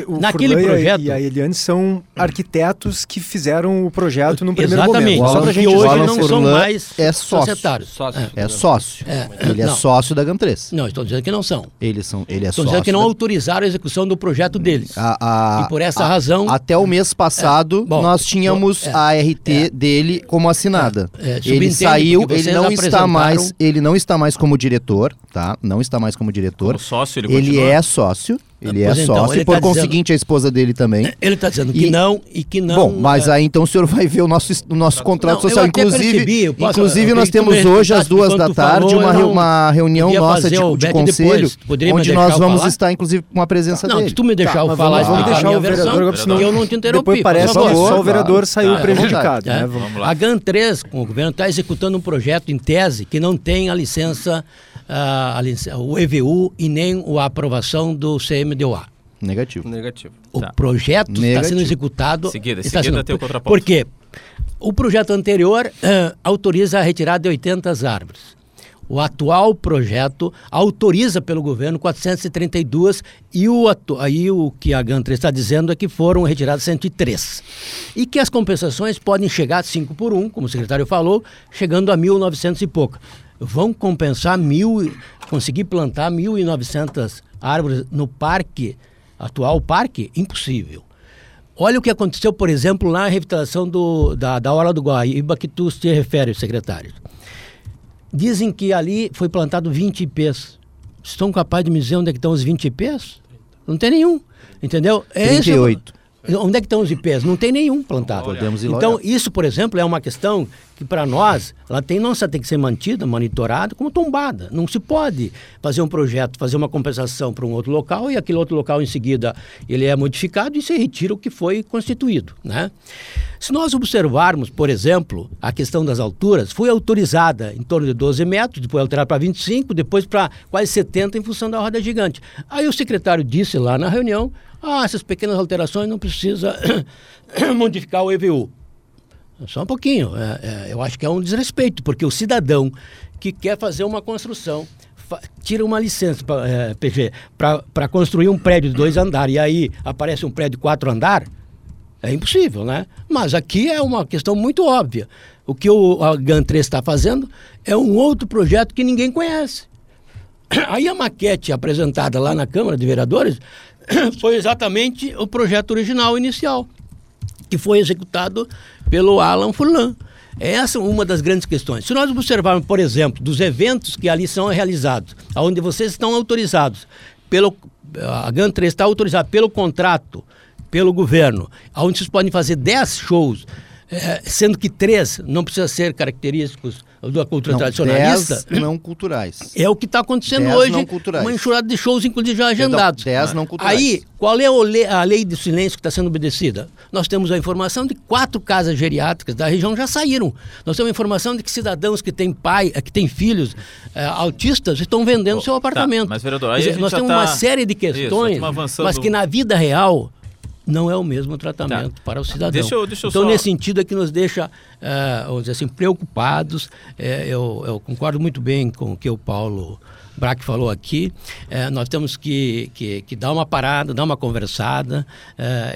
o naquele Furlan projeto. E a Eliane são arquitetos que fizeram o projeto no primeiro Exatamente, momento. Só para que hoje não Furlan são mais é sócio. societários. Sócio. É. é sócio. É. Ele é não. sócio da GAM3. Não, estou dizendo que não são. Eles são, ele é estou sócio. dizendo que não da... autorizaram a execução do projeto deles. A, a, e por essa a, razão. Até o mês passado, é. Bom, nós tínhamos bom, é. a RT é. dele como assinada. É, ele saiu, ele não está mais, ele não está mais como diretor, tá? Não está mais como diretor. Como sócio, ele, ele é sócio Ele é então, sócio ele e por tá conseguinte dizendo, a esposa dele também. Ele está dizendo que e, não e que não. Bom, mas é... aí então o senhor vai ver o nosso, o nosso contrato não, social. Inclusive, percebi, posso, inclusive nós temos hoje às duas da tarde falou, uma, uma reunião nossa de, de conselho, onde nós vamos falar? estar inclusive com a presença não, dele. Não, se tu me deixar tá, eu falar, vamos deixar o vereador, senão eu não te interrompi. Depois parece que só o vereador saiu tá, prejudicado. Né? A GAN 3, o governo está executando um projeto em tese que não tem a licença, o EVU e nem a aprovação do CMDOA. Negativo. Negativo. O tá. projeto está sendo executado. Seguida, está seguida sendo, tem o contraponto. Por quê? O projeto anterior uh, autoriza a retirada de 80 árvores. O atual projeto autoriza pelo governo 432 e o, aí o que a GAN 3 está dizendo é que foram retiradas 103. E que as compensações podem chegar 5 por 1, como o secretário falou, chegando a 1.900 e pouco. Vão compensar mil, conseguir plantar 1.900 árvores no parque atual parque, impossível. Olha o que aconteceu, por exemplo, na revitalização do, da, da Hora do Guaíba, que tu te refere, secretário. Dizem que ali foi plantado 20 ipês. Estão capazes de me dizer onde é estão os 20 ipês? Não tem nenhum, entendeu? É 38. Onde é que estão os IPs? Não tem nenhum plantado. Podemos ir então, isso, por exemplo, é uma questão que para nós, ela tem não só tem que ser mantida, monitorada, como tombada. Não se pode fazer um projeto, fazer uma compensação para um outro local e aquele outro local em seguida ele é modificado e se retira o que foi constituído, né? Se nós observarmos, por exemplo, a questão das alturas, foi autorizada em torno de 12 metros, depois alterada para 25, depois para quase 70 em função da roda gigante. Aí o secretário disse lá na reunião ah, essas pequenas alterações não precisa modificar o EVU. Só um pouquinho. É, é, eu acho que é um desrespeito, porque o cidadão que quer fazer uma construção tira uma licença pra, é, para construir um prédio de dois andares e aí aparece um prédio de quatro andares, é impossível, né? Mas aqui é uma questão muito óbvia. O que o a GAN 3 está fazendo é um outro projeto que ninguém conhece. Aí a maquete apresentada lá na Câmara de Vereadores foi exatamente o projeto original inicial, que foi executado pelo Alan Furlan. Essa é uma das grandes questões. Se nós observarmos, por exemplo, dos eventos que ali são realizados, onde vocês estão autorizados, pelo, a GAN 3 está autorizada pelo contrato, pelo governo, onde vocês podem fazer 10 shows, é, sendo que três não precisam ser característicos da cultura não, tradicionalista. Dez não culturais. É o que está acontecendo dez hoje. Não culturais. Uma enxurrada de shows, inclusive, já agendados. Perdão, dez não culturais. Aí, qual é a lei, a lei de silêncio que está sendo obedecida? Nós temos a informação de quatro casas geriátricas da região já saíram. Nós temos a informação de que cidadãos que têm pai, que têm filhos é, autistas estão vendendo oh, seu tá, apartamento. Tá, mas, vereador, aí dizer, nós temos tá... uma série de questões, Isso, mas que na vida real não é o mesmo tratamento tá. para o cidadão. Deixa eu, deixa eu então, só... nesse sentido é que nos deixa, uh, vamos dizer assim, preocupados. Uh, eu, eu, concordo muito bem com o que o Paulo Braque falou aqui. Uh, nós temos que, que, que, dar uma parada, dar uma conversada,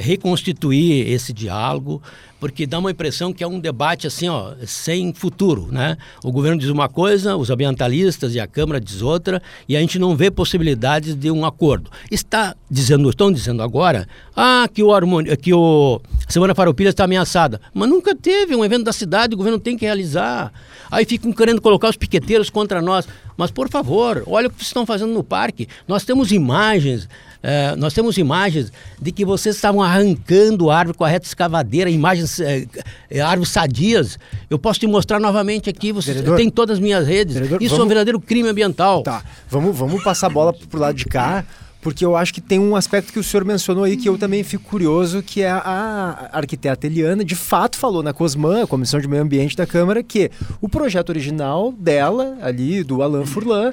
reconstituir esse diálogo, porque dá uma impressão que é um debate assim, ó, sem futuro, né? O governo diz uma coisa, os ambientalistas e a Câmara diz outra, e a gente não vê possibilidades de um acordo. Está dizendo, estão dizendo agora, ah, que o harmonia, que o Semana Farroupilha está ameaçada, mas nunca teve um evento da cidade, o governo tem que realizar. Aí ficam querendo colocar os piqueteiros contra nós. Mas, por favor, olha o que vocês estão fazendo no parque. Nós temos imagens, é, nós temos imagens de que vocês estavam arrancando árvore com a reta escavadeira, imagens, é, é, árvores sadias. Eu posso te mostrar novamente aqui, você vereador, tem todas as minhas redes. Vereador, Isso vamos... é um verdadeiro crime ambiental. Tá, vamos, vamos passar a bola pro lado de cá porque eu acho que tem um aspecto que o senhor mencionou aí que eu também fico curioso, que é a arquiteta Eliana, de fato falou na COSMAN, a Comissão de Meio Ambiente da Câmara, que o projeto original dela, ali, do Alain Furlan,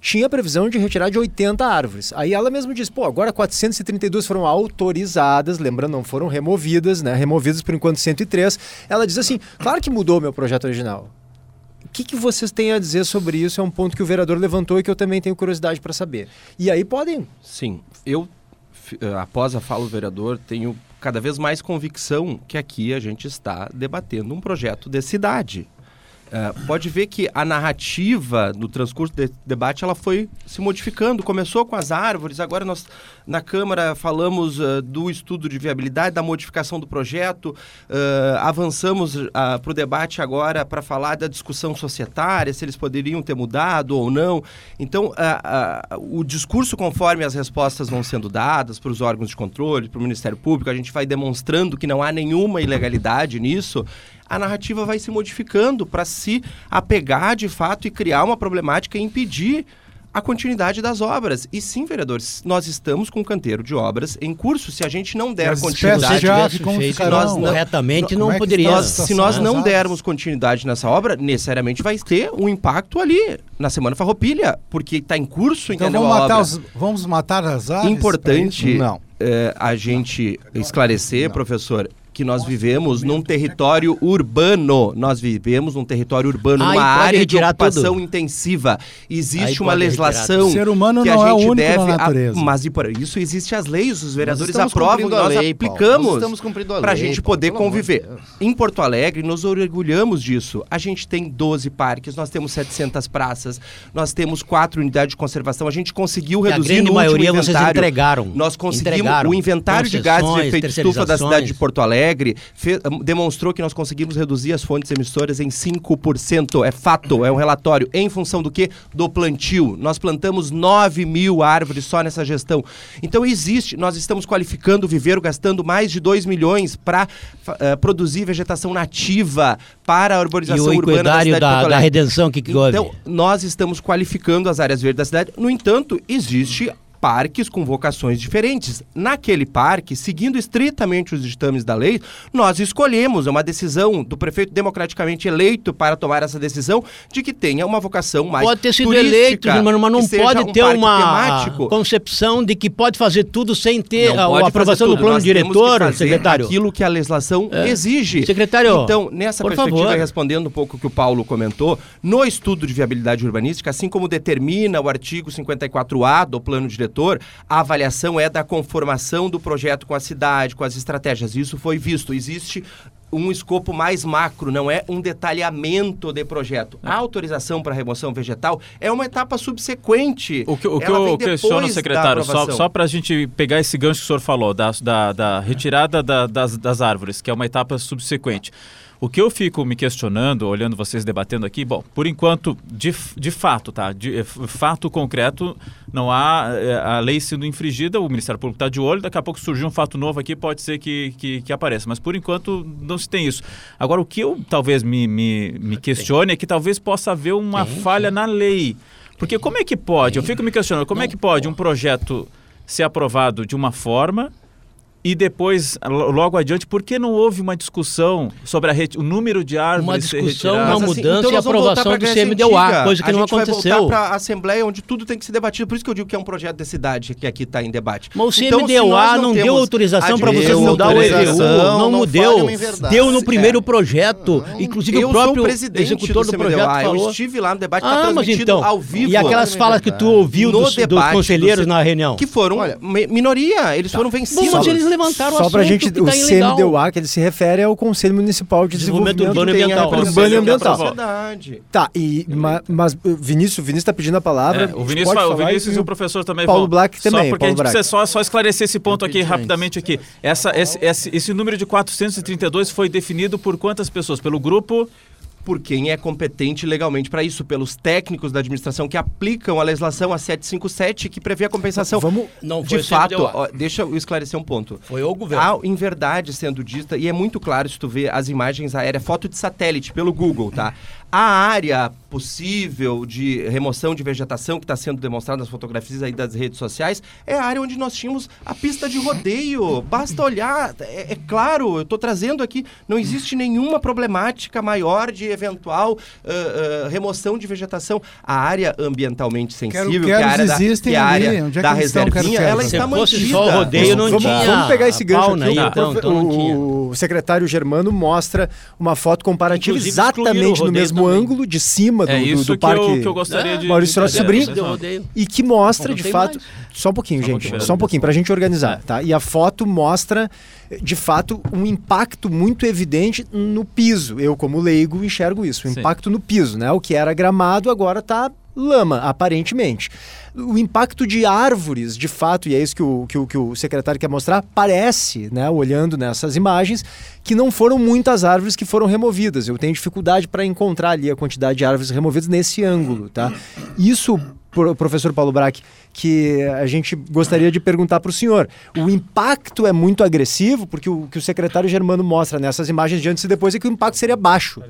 tinha previsão de retirar de 80 árvores. Aí ela mesma disse, pô, agora 432 foram autorizadas, lembrando, não foram removidas, né? Removidas por enquanto 103. Ela diz assim, claro que mudou o meu projeto original que, que vocês têm a dizer sobre isso? É um ponto que o vereador levantou e que eu também tenho curiosidade para saber. E aí podem. Sim, eu, eh, após a fala do vereador, tenho cada vez mais convicção que aqui a gente está debatendo um projeto de cidade. Uh, pode ver que a narrativa do transcurso do debate ela foi se modificando. Começou com as árvores, agora nós na Câmara falamos uh, do estudo de viabilidade, da modificação do projeto, uh, avançamos para o debate agora para falar da discussão societária, se eles poderiam ter mudado ou não. Então, o discurso, conforme as respostas vão sendo dadas para os órgãos de controle, para o Ministério Público, a gente vai demonstrando que não há nenhuma ilegalidade nisso a narrativa vai se modificando para se apegar de fato e criar uma problemática e impedir a continuidade das obras. E sim, vereadores, nós estamos com um canteiro de obras em curso. Se a gente não der continuidade, já feito nós não, corretamente, não, não é poderia. Nós, se nós não dermos continuidade nessa obra, necessariamente vai ter um impacto ali na semana Farroupilha, porque está em curso, então entendeu? Vamos matar, os, vamos matar as áreas? Importante não. É, a gente esclarecer, não. professor, que nós vivemos num território urbano. Nós vivemos num território urbano, numa área de ocupação tudo. intensiva. Existe uma legislação. O ser humano que não a gente é único deve na natureza. A, mas e por isso existe as leis, os vereadores aprovam, nós lei, aplicamos para a gente poder Paulo, conviver. Em Porto Alegre, nos orgulhamos disso. A gente tem 12 parques, nós temos 700 praças, nós temos quatro unidades de conservação. A gente conseguiu reduzir no maioria inventário. vocês entregaram. Nós conseguimos entregaram. o inventário de gases de efeito estufa da cidade de Porto Alegre Alegre demonstrou que nós conseguimos reduzir as fontes emissoras em 5%. É fato, é um relatório. Em função do que? Do plantio. Nós plantamos 9 mil árvores só nessa gestão. Então existe, nós estamos qualificando o viveiro, gastando mais de 2 milhões para uh, eh, produzir vegetação nativa para a urbanização e o urbana da cidade da, da redenção que, que Então, nós estamos qualificando as áreas verdes da cidade. No entanto, existe parques com vocações diferentes. Naquele parque, seguindo estritamente os ditames da lei, nós escolhemos, é uma decisão do prefeito democraticamente eleito para tomar essa decisão, de que tenha uma vocação mais Pode ter sido eleito, mas não pode um ter uma temático. concepção de que pode fazer tudo sem ter a, a aprovação do plano nós diretor, secretário. Aquilo que a legislação é. exige. Secretário, Então, nessa perspectiva, favor. respondendo um pouco o que o Paulo comentou, no estudo de viabilidade urbanística, assim como determina o artigo 54A do plano diretor, setor, a avaliação é da conformação do projeto com a cidade, com as estratégias. Isso foi visto. Existe um escopo mais macro, não é um detalhamento de projeto. A autorização para remoção vegetal é uma etapa subsequente. O que, o que eu questiono, secretário, só, só para a gente pegar esse gancho que o senhor falou, da, da, da retirada da, das, das árvores, que é uma etapa subsequente. O que eu fico me questionando, olhando vocês debatendo aqui, bom, por enquanto, de, de fato, tá? De eh, fato concreto, não há eh, a lei sendo infringida, o Ministério Público está de olho, daqui a pouco surgir um fato novo aqui, pode ser que, que, que, apareça, mas por enquanto não se tem isso. Agora, o que eu talvez me, me, me questione é que talvez possa haver uma falha na lei. Porque como é que pode? Eu fico me questionando, como é que pode um projeto ser aprovado de uma forma e depois, logo adiante, por que não houve uma discussão sobre o número de árvores Uma discussão, uma assim, mudança assim, então e aprovação do CMDUA, coisa que não aconteceu. A gente vai voltar para a Assembleia, onde tudo tem que ser debatido. Por isso que eu digo que é um projeto de cidade que aqui está em debate. Mas o CMDUA então, não, não deu autorização para você mudar o EVU. Não, não deu. Deu no primeiro é. projeto. Inclusive eu o próprio executor do, do projeto falou. Eu estive lá no debate, tá ah, mas então, ao vivo. E aquelas falas que tu ouviu dos conselheiros na reunião? Que foram minoria. Eles foram vencidos. Levantaram Só para a gente, o CMDUA que ele se refere é o Conselho Municipal de Desenvolvimento, Desenvolvimento Urbano Ambiental. Urbano e Ambiental. Tá, e, ma, mas Vinícius, o Vinícius está pedindo a palavra. É, o Vinícius, o Vinícius e o professor também Paulo Black também. Só porque Paulo a gente precisa só, só esclarecer esse ponto aqui rapidamente aqui. Essa, esse, esse, esse número de 432 foi definido por quantas pessoas? Pelo grupo por quem é competente legalmente para isso, pelos técnicos da administração que aplicam a legislação a 757 que prevê a compensação. Vamos, não de fato, ó, deixa eu esclarecer um ponto. Foi o governo. Há, em verdade, sendo dita, e é muito claro se tu vê as imagens aéreas, foto de satélite pelo Google, tá? A área possível de remoção de vegetação que está sendo demonstrada nas fotografias aí das redes sociais é a área onde nós tínhamos a pista de rodeio. Basta olhar, é, é claro, eu estou trazendo aqui, não existe nenhuma problemática maior de eventual uh, uh, remoção de vegetação. A área ambientalmente sensível, quero, quero que é a área da, que é a área é da reservinha, ela está mantida. Só o rodeio não vamos, tinha vamos pegar esse gancho aqui. Aí, então, então o, o secretário Germano mostra uma foto comparativa Inclusive, exatamente no mesmo ângulo de cima do, é do, do que parque. Eu, que eu gostaria É, de. Maurício de- Sobrinho. E que mostra, de fato. mais. Só um pouquinho, Só um gente. pouquinho, só um pouquinho, pra gente organizar, É. tá? E a foto mostra, de fato, um impacto muito evidente no piso. Eu, como leigo, enxergo isso. O Sim. impacto no piso, né? O que era gramado agora tá lama, aparentemente. O impacto de árvores, de fato, e é isso que o, que o, que o secretário quer mostrar, parece, né, olhando nessas imagens, que não foram muitas árvores que foram removidas. Eu tenho dificuldade para encontrar ali a quantidade de árvores removidas nesse ângulo, tá? Isso, pro- professor Paulo Braque, que a gente gostaria de perguntar para o senhor. O impacto é muito agressivo, porque o que o secretário Germano mostra nessas imagens de antes e depois é que o impacto seria baixo.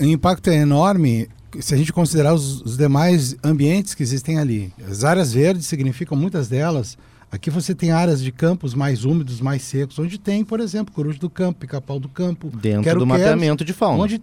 O impacto é enorme se a gente considerar os, os demais ambientes que existem ali. As áreas verdes significam muitas delas. Aqui você tem áreas de campos mais úmidos, mais secos, onde tem, por exemplo, coruja do campo, pica-pau do campo. Dentro do mapeamento de fauna. Onde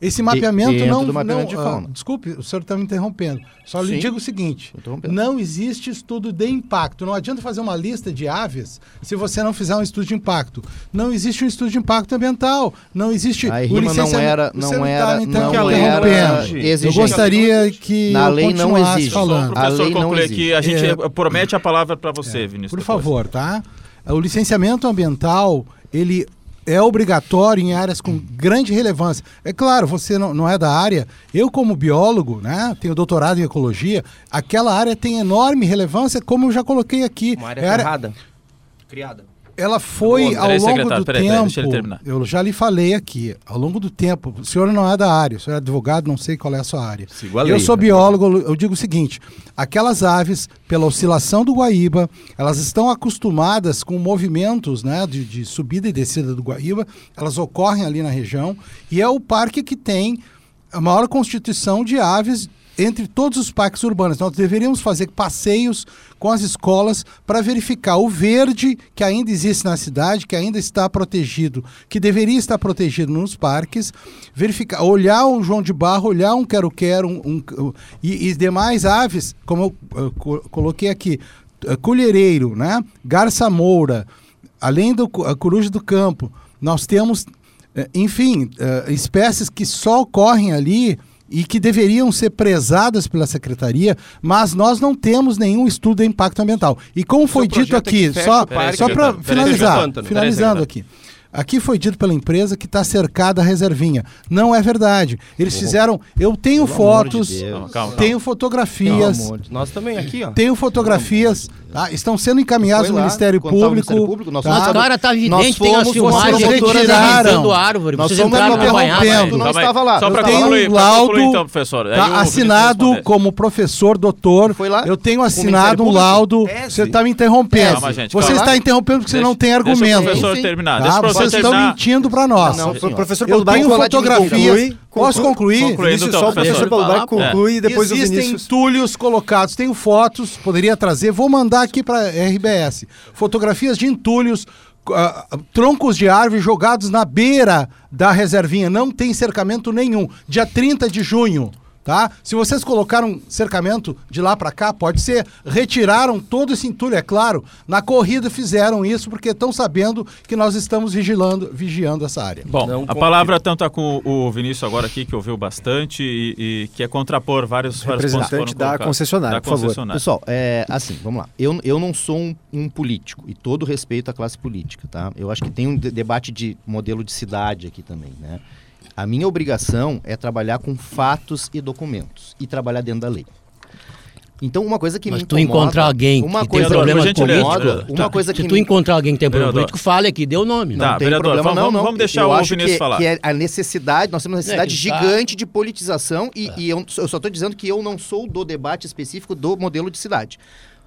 esse mapeamento não. do mapeamento não de ah, fauna. desculpe, o senhor está me interrompendo. Só lhe Sim. digo o seguinte: não existe estudo de impacto. Não adianta fazer uma lista de aves se você não fizer um estudo de impacto. Não existe um estudo de impacto ambiental. Não existe. A o RIMA não era, Você não tá era, não interrompendo. era Eu gostaria que Na eu lei não continuasse existe. Falando. A lei não existe. aqui, a gente É. promete a palavra para você, Vinícius. Por depois. favor, tá? O licenciamento ambiental, ele é obrigatório em áreas com grande relevância. É claro, você não, não é da área. Eu, como biólogo, né, tenho doutorado em ecologia, aquela área tem enorme relevância, como eu já coloquei aqui. Uma área É área-. Criada. Ela foi Peraí, ao longo do peraí, peraí, tempo. deixa ele terminar. eu já lhe falei aqui, ao longo do tempo. O senhor não é da área, o senhor é advogado, não sei qual é a sua área. A lei, eu sou né? biólogo, eu digo o seguinte: aquelas aves, pela oscilação do Guaíba, elas estão acostumadas com movimentos né, de, de subida e descida do Guaíba, elas ocorrem ali na região, e é o parque que tem a maior constituição de aves entre todos os parques urbanos. Nós deveríamos fazer passeios com as escolas para verificar o verde que ainda existe na cidade, que ainda está protegido, que deveria estar protegido nos parques, verificar, olhar um João de Barro, olhar um quero-quero um, um- e, e demais aves, como eu, co- coloquei aqui, eh, colhereiro, né? garça moura, além do coruja do campo, nós temos eh, enfim, eh, espécies que só ocorrem ali e que deveriam ser prezadas pela secretaria, mas nós não temos nenhum estudo de impacto ambiental. E como foi dito é aqui, fecha só, parque, só para finalizar, finalizando aqui. Aqui foi dito pela empresa que está cercada a reservinha. Não é verdade. Eles fizeram. Eu tenho Pelo de fotos, Deus. Calma, calma, tenho Pelo fotografias, de- Nós também aqui, ó. tenho fotografias, tá? estão sendo encaminhadas Foi ao Ministério Público. Ministério Público, nós tá? fomos cara, tá evidente, tem as filmagens retiraram. árvore. Nós Vocês entraram interrompendo. Não estava lá. Só Eu tenho concluir, um laudo, concluir, então, professor. Tá assinado como professor, doutor. Foi lá? Eu tenho assinado um laudo. Público? Você está me interrompendo. Calma, gente, você calma. está interrompendo porque você não tem Deixa o argumento. professor terminar. Tá? Deixa o professor Vocês estão mentindo para nós. Não, professor Eu tenho fotografias. Posso concluir? Concluindo, Vinícius, então, só o professor. Paulo Braga conclui e depois o Existem Vinícius. entulhos colocados, tenho fotos, poderia trazer, vou mandar aqui para RBS. Fotografias de entulhos, ah, troncos de árvore jogados na beira da reservinha, não tem cercamento nenhum. Dia 30 de junho, tá? Se vocês colocaram cercamento de lá para cá, pode ser, retiraram todo esse entulho, é claro. Na corrida fizeram isso porque estão sabendo que nós estamos vigilando, vigiando essa área. Bom, Não a confio. palavra tanto é com o Vinícius agora aqui, que ouviu bastante e, e quer contrapor vários, que Representante da concessionária, Da por favor. Pessoal, é, assim, vamos lá. Eu, eu não sou um, um político, e todo respeito à classe política, tá? Eu acho que tem um de- debate de modelo de cidade aqui também, né? A minha obrigação é trabalhar com fatos e documentos, e trabalhar dentro da lei. Então, uma coisa que Mas me tu incomoda... incontrar alguém uma que coisa tem problema político, vereador. Uma coisa se que tu me- encontrar alguém que tem problema Vereador. político, fale aqui, dê o nome. Tá, Não tem vereador, problema, vamos- não, vamos- não. vamos deixar eu o acho Vinícius que, falar. que é a necessidade, nós temos uma necessidade que tá- gigante de politização e, e eu, eu só estou dizendo que eu não sou do debate específico do modelo de cidade.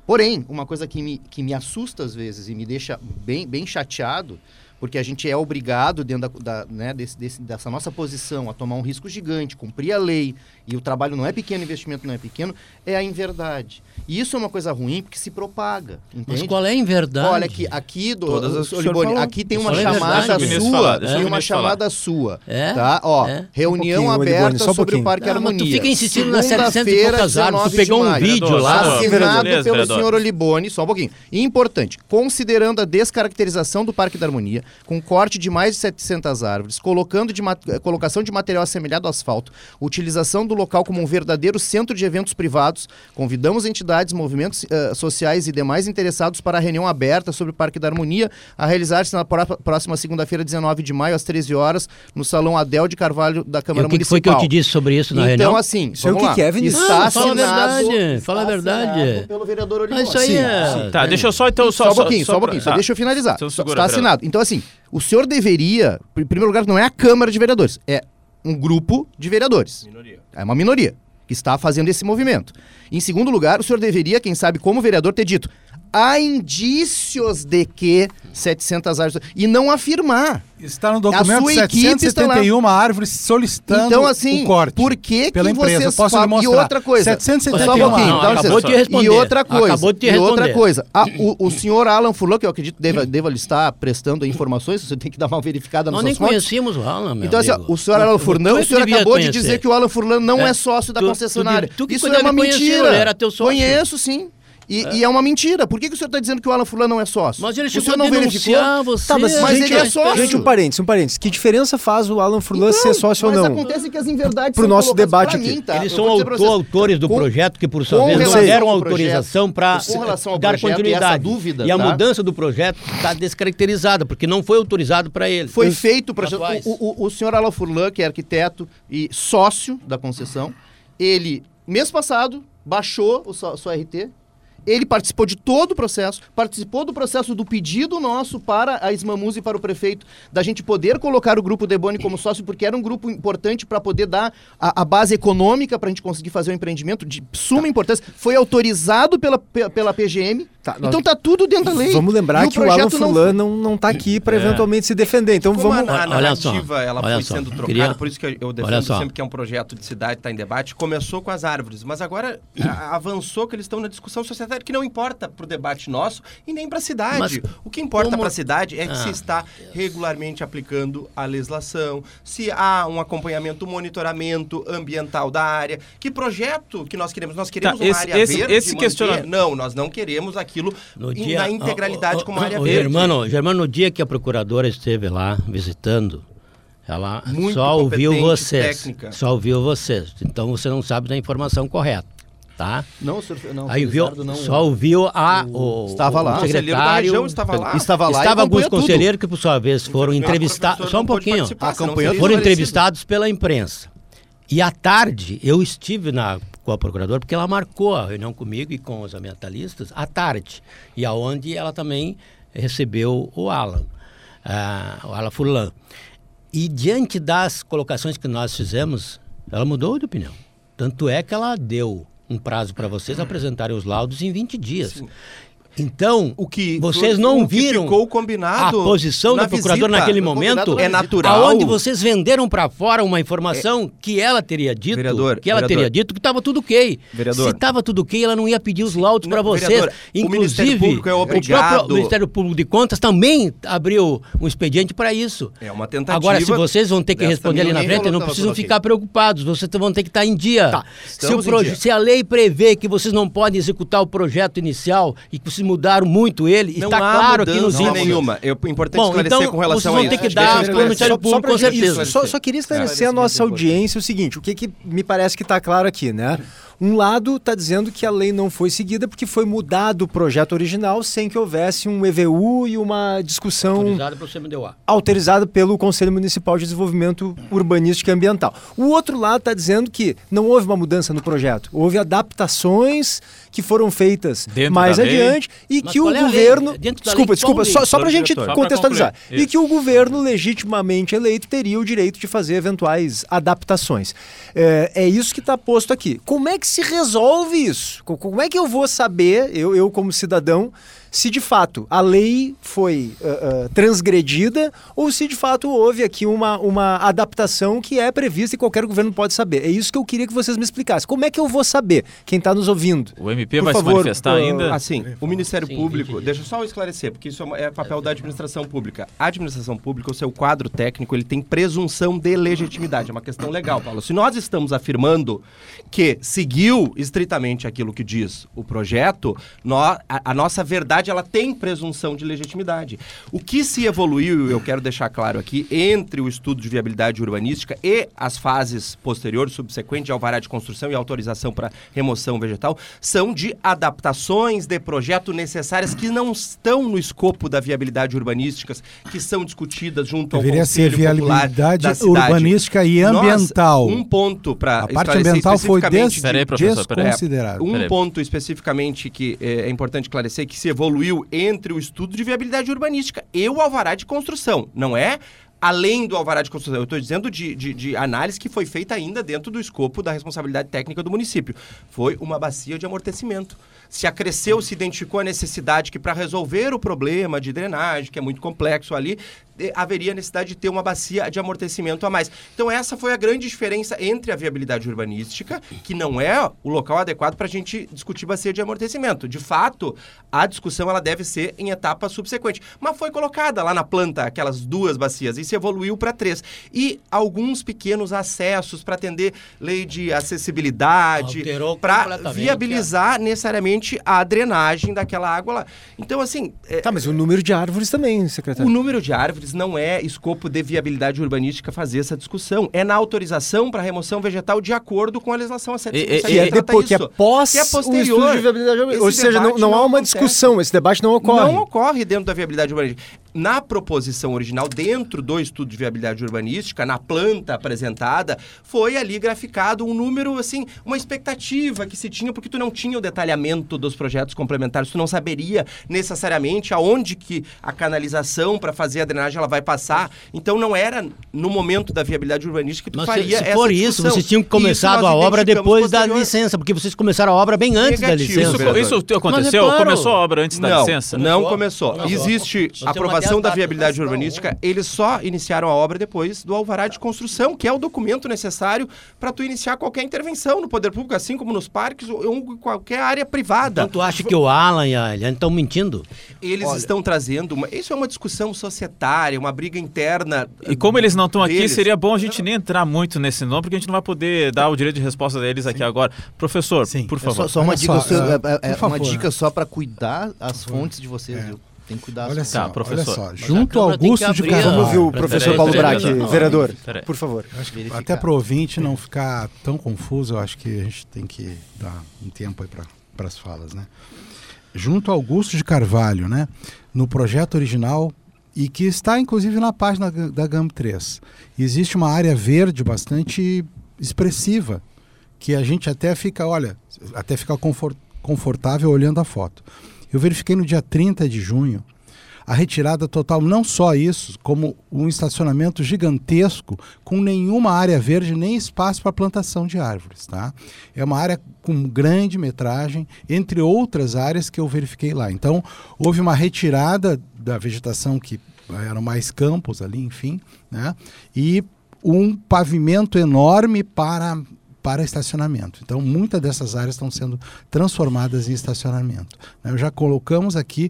Porém, uma coisa que me, que me assusta às vezes e me deixa bem, bem chateado, porque a gente é obrigado, dentro da, da- né, desse- desse- dessa nossa posição, a tomar um risco gigante, cumprir a lei, e o trabalho não é pequeno, o investimento não é pequeno, é a inverdade. E isso é uma coisa ruim porque se propaga, Mas entende? qual é em verdade? Olha aqui, aqui do Todas as aqui tem uma é chamada Vinícius sua, o tem uma chamada sua, É? tá? Ó, É. reunião Um aberta Olibone, um sobre pouquinho. o Parque Não, mas tu Harmonia. fica insistindo nas 700 e Segunda-feira, poucas árvores. Tu 19 pegou um maio. vídeo lá. Assinado pelo senhor Olibone, só um pouquinho. E importante, considerando a descaracterização do Parque da Harmonia, com corte de mais de 700 árvores, colocando de colocação de material assemelhado ao asfalto, utilização do local como um verdadeiro centro de eventos privados, convidamos entidades, movimentos uh, sociais e demais interessados para a reunião aberta sobre o Parque da Harmonia, a realizar-se na próxima segunda-feira, 19 de maio, às 13 horas, no Salão Adel de Carvalho da Câmara e o que Municipal. foi que eu te disse sobre isso na então, reunião? Então, assim, Sei o que, que é, Vinícius? Está ah, fala a verdade, fala a verdade. pelo vereador Oliveira. Isso aí sim, é... Sim. Tá, deixa eu só então... Só, só um pouquinho, só, só um pouquinho, só, deixa eu finalizar. Então, está assinado. Então, assim, o senhor deveria, em primeiro lugar, não é a Câmara de Vereadores, é um grupo de vereadores. Minoria. É uma minoria que está fazendo esse movimento. Em segundo lugar, o senhor deveria, quem sabe, como vereador, ter dito: há indícios de que 700 árvores. E não afirmar. Está no documento a 771 árvores solicitando então, assim, o corte. Por que, pela que empresa. vocês Posso lhe mostrar. E outra coisa. 771 só um pouquinho. Não, acabou de responder. E outra coisa. Acabou de e responder. outra coisa. A, o, o senhor Alan Furlan, que eu acredito deva, deva lhe estar prestando informações, você tem que dar uma verificada nas Nós nem fontes. conhecíamos o Alan, meu Então, assim, amigo. o senhor Alan Furlan, o senhor acabou conhecer. de dizer que o Alan Furlan não é, é sócio da tu, concessionária. Tu, tu Isso é uma mentira. Era teu sócio. Conheço, sim. E é. e é, uma mentira. Por que, que o senhor está dizendo que o Alan Fulano não é sócio? Mas ele o chegou senhor não a verificou? Você, tá, mas, mas gente, ele é sócio. Gente, um parênteses, um parênteses. Que diferença faz o Alan Furlan então, ser sócio ou não? Mas acontece que as inverdades Pro nosso debate aqui. Mim, tá? Eles são autor, autores do com, projeto que, por sua vez, não deram autorização para dar continuidade. Dúvida, e a tá? mudança do projeto está descaracterizada, porque não foi autorizado para ele. Foi feito o projeto. O, o, o senhor Alan Furlan, que é arquiteto e sócio da concessão, ele, mês passado, baixou o sua RT, ele participou de todo o processo, participou do processo do pedido nosso para a Ismamuz e para o prefeito, da gente poder colocar o grupo Deboni como sócio, porque era um grupo importante para poder dar a, a base econômica para a gente conseguir fazer um empreendimento de suma tá. importância. Foi autorizado pela, pela PGM. Tá, então nós... tá tudo dentro da lei. Vamos lembrar que o Alan Fulan não, não tá aqui para é. eventualmente se defender. Então Como vamos. A, a narrativa ela foi só. sendo trocada, Queria... por isso que eu defendo sempre que é um projeto de cidade está em debate. Começou com as árvores, mas agora avançou que eles estão na discussão societária que não importa para o debate nosso e nem para a cidade. Mas o que importa como... para a cidade é que ah, se está regularmente aplicando a legislação, se há um acompanhamento, monitoramento ambiental da área. Que projeto que nós queremos? Nós queremos tá, uma esse, área esse, verde. Esse questionamento. Não, nós não queremos aquilo no dia, na integralidade o, como área o, verde. Germano, Germano, no dia que a procuradora esteve lá visitando, ela Muito só ouviu vocês. Técnica. Só ouviu vocês. Então você não sabe da informação correta tá? Não, senhor, não, Aí viu, não, só ouviu a o, estava lá, o secretário, o estava lá, estava lá, estava alguns conselheiros que por sua vez foram entrevistados, só um pouquinho, foram entrevistados pela imprensa. E à tarde eu estive na com a procuradora porque ela marcou a reunião comigo e com os ambientalistas à tarde e aonde ela também recebeu o Alan, uh, o Alan Furlan. E diante das colocações que nós fizemos, ela mudou de opinião. Tanto é que ela deu um prazo para vocês apresentarem os laudos em 20 dias. Sim. Então, o que vocês não viram ficou combinado a posição da procuradora naquele momento é natural. Aonde vocês venderam para fora uma informação é. que ela teria dito, vereador, que ela vereador. teria dito que estava tudo ok. Vereador. Se estava tudo ok, ela não ia pedir os laudos para vocês. Vereador, Inclusive, o Público é obrigado. O próprio Ministério Público de Contas também abriu um expediente para isso. É uma tentativa. Agora, se vocês vão ter que responder ali na frente, não precisam ficar preocupados. Vocês vão ter que estar em dia. Tá. Se, o dia. se a lei prevê que vocês não podem executar o projeto inicial e que vocês mudaram muito ele, não está claro aqui nos índices. nenhuma. É importante Bom, esclarecer então, com relação a isso. Vocês vão ter que dar para o Ministério Público, com certeza. Só, só queria esclarecer a nossa audiência o seguinte, o que, que me parece que está claro aqui, né? Um lado está dizendo que a lei não foi seguida porque foi mudado o projeto original sem que houvesse um EVU e uma discussão autorizada pelo CMDUA. Autorizada pelo Conselho Municipal de Desenvolvimento Urbanístico e Ambiental. O outro lado está dizendo que não houve uma mudança no projeto, houve adaptações que foram feitas Dentro mais adiante e Mas que o é governo. Desculpa, desculpa, só, só para a gente contextualizar. E que o governo legitimamente eleito teria o direito de fazer eventuais adaptações. É, é isso que está posto aqui. Como é que se resolve isso? Como é que eu vou saber, eu, eu como cidadão, se de fato a lei foi uh, uh, transgredida ou se de fato houve aqui uma, uma adaptação que é prevista e qualquer governo pode saber. É isso que eu queria que vocês me explicassem. Como é que eu vou saber? Quem está nos ouvindo? O MP Por vai favor, se manifestar uh, ainda? Assim, o Ministério Sim, Público, deixa eu só esclarecer, porque isso é, é papel da administração pública. A administração pública, o seu quadro técnico, ele tem presunção de legitimidade. É uma questão legal, Paulo. Se nós estamos afirmando que seguiu estritamente aquilo que diz o projeto, nós, a, a nossa verdade ela tem presunção de legitimidade. O que se evoluiu, eu quero deixar claro aqui, entre o estudo de viabilidade urbanística e as fases posteriores, subsequentes de alvará de construção e autorização para remoção vegetal, são de adaptações de projeto necessárias que não estão no escopo da viabilidade urbanística, que são discutidas junto Deveria ao Conselho ser viabilidade Popular da cidade. urbanística e ambiental. Nós, um ponto para a parte ambiental foi des Peraí, desconsiderada. um Peraí. ponto especificamente que é, é importante esclarecer que se evoluiu entre o estudo de viabilidade urbanística e o alvará de construção. Não é além do alvará de construção. Eu estou dizendo de, de, de análise que foi feita ainda dentro do escopo da responsabilidade técnica do município. Foi uma bacia de amortecimento. Se acresceu, se identificou a necessidade que para resolver o problema de drenagem, que é muito complexo ali, haveria necessidade de ter uma bacia de amortecimento a mais. Então essa foi a grande diferença entre a viabilidade urbanística, que não é o local adequado para a gente discutir bacia de amortecimento. De fato, a discussão ela deve ser em etapa subsequente. Mas foi colocada lá na planta aquelas duas bacias e se evoluiu para três. E alguns pequenos acessos para atender lei de acessibilidade, para completamente, viabilizar necessariamente a drenagem daquela água lá. Então, assim, é, Tá, mas o número de árvores também, o secretário. número de árvores não é escopo de viabilidade urbanística fazer essa discussão. É na autorização para remoção vegetal de acordo com a legislação a E- e- Que é, depois, que é pós Que é o posterior. estudo de viabilidade urbanística. Ou seja, não, não não há uma acontece. discussão, esse debate não ocorre. Não ocorre dentro da viabilidade urbanística. Na proposição original, dentro do estudo de viabilidade urbanística, na planta apresentada, foi ali graficado um número, assim, uma expectativa que se tinha, porque tu não tinha o detalhamento dos projetos complementares, tu não saberia necessariamente aonde que a canalização para fazer a drenagem ela vai passar. Então não era no momento da viabilidade urbanística que tu Mas se, faria se essa for isso, discussão. vocês tinham começado a obra depois da posterior. licença, porque vocês começaram a obra bem antes da Negativo, licença. Isso, isso aconteceu? Mas é claro. Começou a obra antes da não, licença? Não Começou. começou. Começou. Existe a aprovação da viabilidade urbanística, eles só iniciaram a obra depois do alvará de construção, que é o documento necessário para tu iniciar qualquer intervenção no poder público, assim como nos parques ou em qualquer área privada. Então tu acha que o Alan e a Eliane estão mentindo? Eles estão trazendo, uma, isso é uma discussão societária, uma briga interna. E como eles não estão aqui, seria bom a gente nem entrar muito nesse nome, porque a gente não vai poder dar o direito de resposta deles aqui agora. Professor, Sim. por É favor. só, só uma Olha dica, só, seu- é, é, é por uma favor, dica né? só para cuidar as fontes de vocês, viu? Tem que cuidar Olha as só, Tá, professor. olha só. Junto ao Augusto de Carvalho. Vamos ouvir o professor Paulo Braque, vereador, por favor. Até para o ouvinte não ficar tão confuso, eu acho que a gente tem que dar um tempo aí para as falas, né? Junto ao Augusto de Carvalho, né? No projeto original e que está inclusive na página da GAM 3, existe uma área verde bastante expressiva que a gente até fica, olha, até fica confor- confortável olhando a foto. Eu verifiquei no dia 30 de junho a retirada total, não só isso, como um estacionamento gigantesco com nenhuma área verde nem espaço para plantação de árvores, tá? É uma área com grande metragem, entre outras áreas que eu verifiquei lá. Então, houve uma retirada da vegetação que eram mais campos ali, enfim, né? E um pavimento enorme para para estacionamento. Então, muitas dessas áreas estão sendo transformadas em estacionamento. né? Já colocamos aqui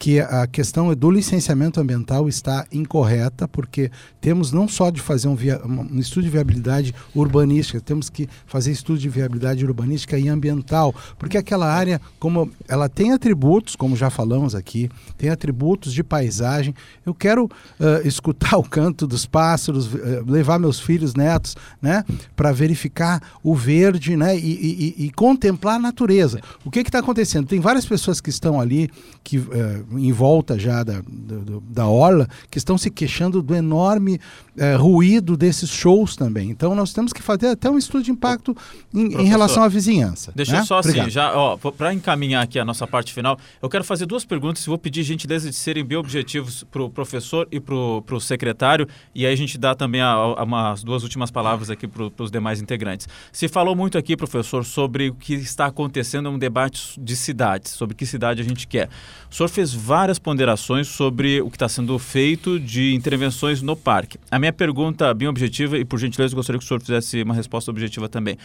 que a questão do licenciamento ambiental está incorreta, porque temos não só de fazer um, via- um estudo de viabilidade urbanística, temos que fazer estudo de viabilidade urbanística e ambiental, porque aquela área, como ela tem atributos, como já falamos aqui, tem atributos de paisagem. Eu quero eh, escutar o canto dos pássaros, eh, levar meus filhos, netos, né, para verificar o verde, né, e, e- e- contemplar a natureza. O que está acontecendo? Tem várias pessoas que estão ali, que eh, em volta já da, do- da orla, que estão se queixando do enorme eh, ruído desses shows também. Então nós temos que fazer até um estudo de impacto em, em relação à vizinhança. Deixa né? eu só assim, Obrigado. já, ó, para encaminhar aqui a nossa parte final, eu quero fazer duas perguntas e vou pedir gentileza de serem bem objetivos para o professor e para o secretário, e aí a gente dá também a, a, umas duas últimas palavras aqui para os demais integrantes. Se falou muito aqui, professor, sobre o que está acontecendo, é um debate de cidades, sobre que cidade a gente quer. O senhor fez várias ponderações sobre o que está sendo feito de intervenções no parque. A minha pergunta, bem objetiva, e por gentileza, eu gostaria que o senhor fizesse uma resposta objetiva também.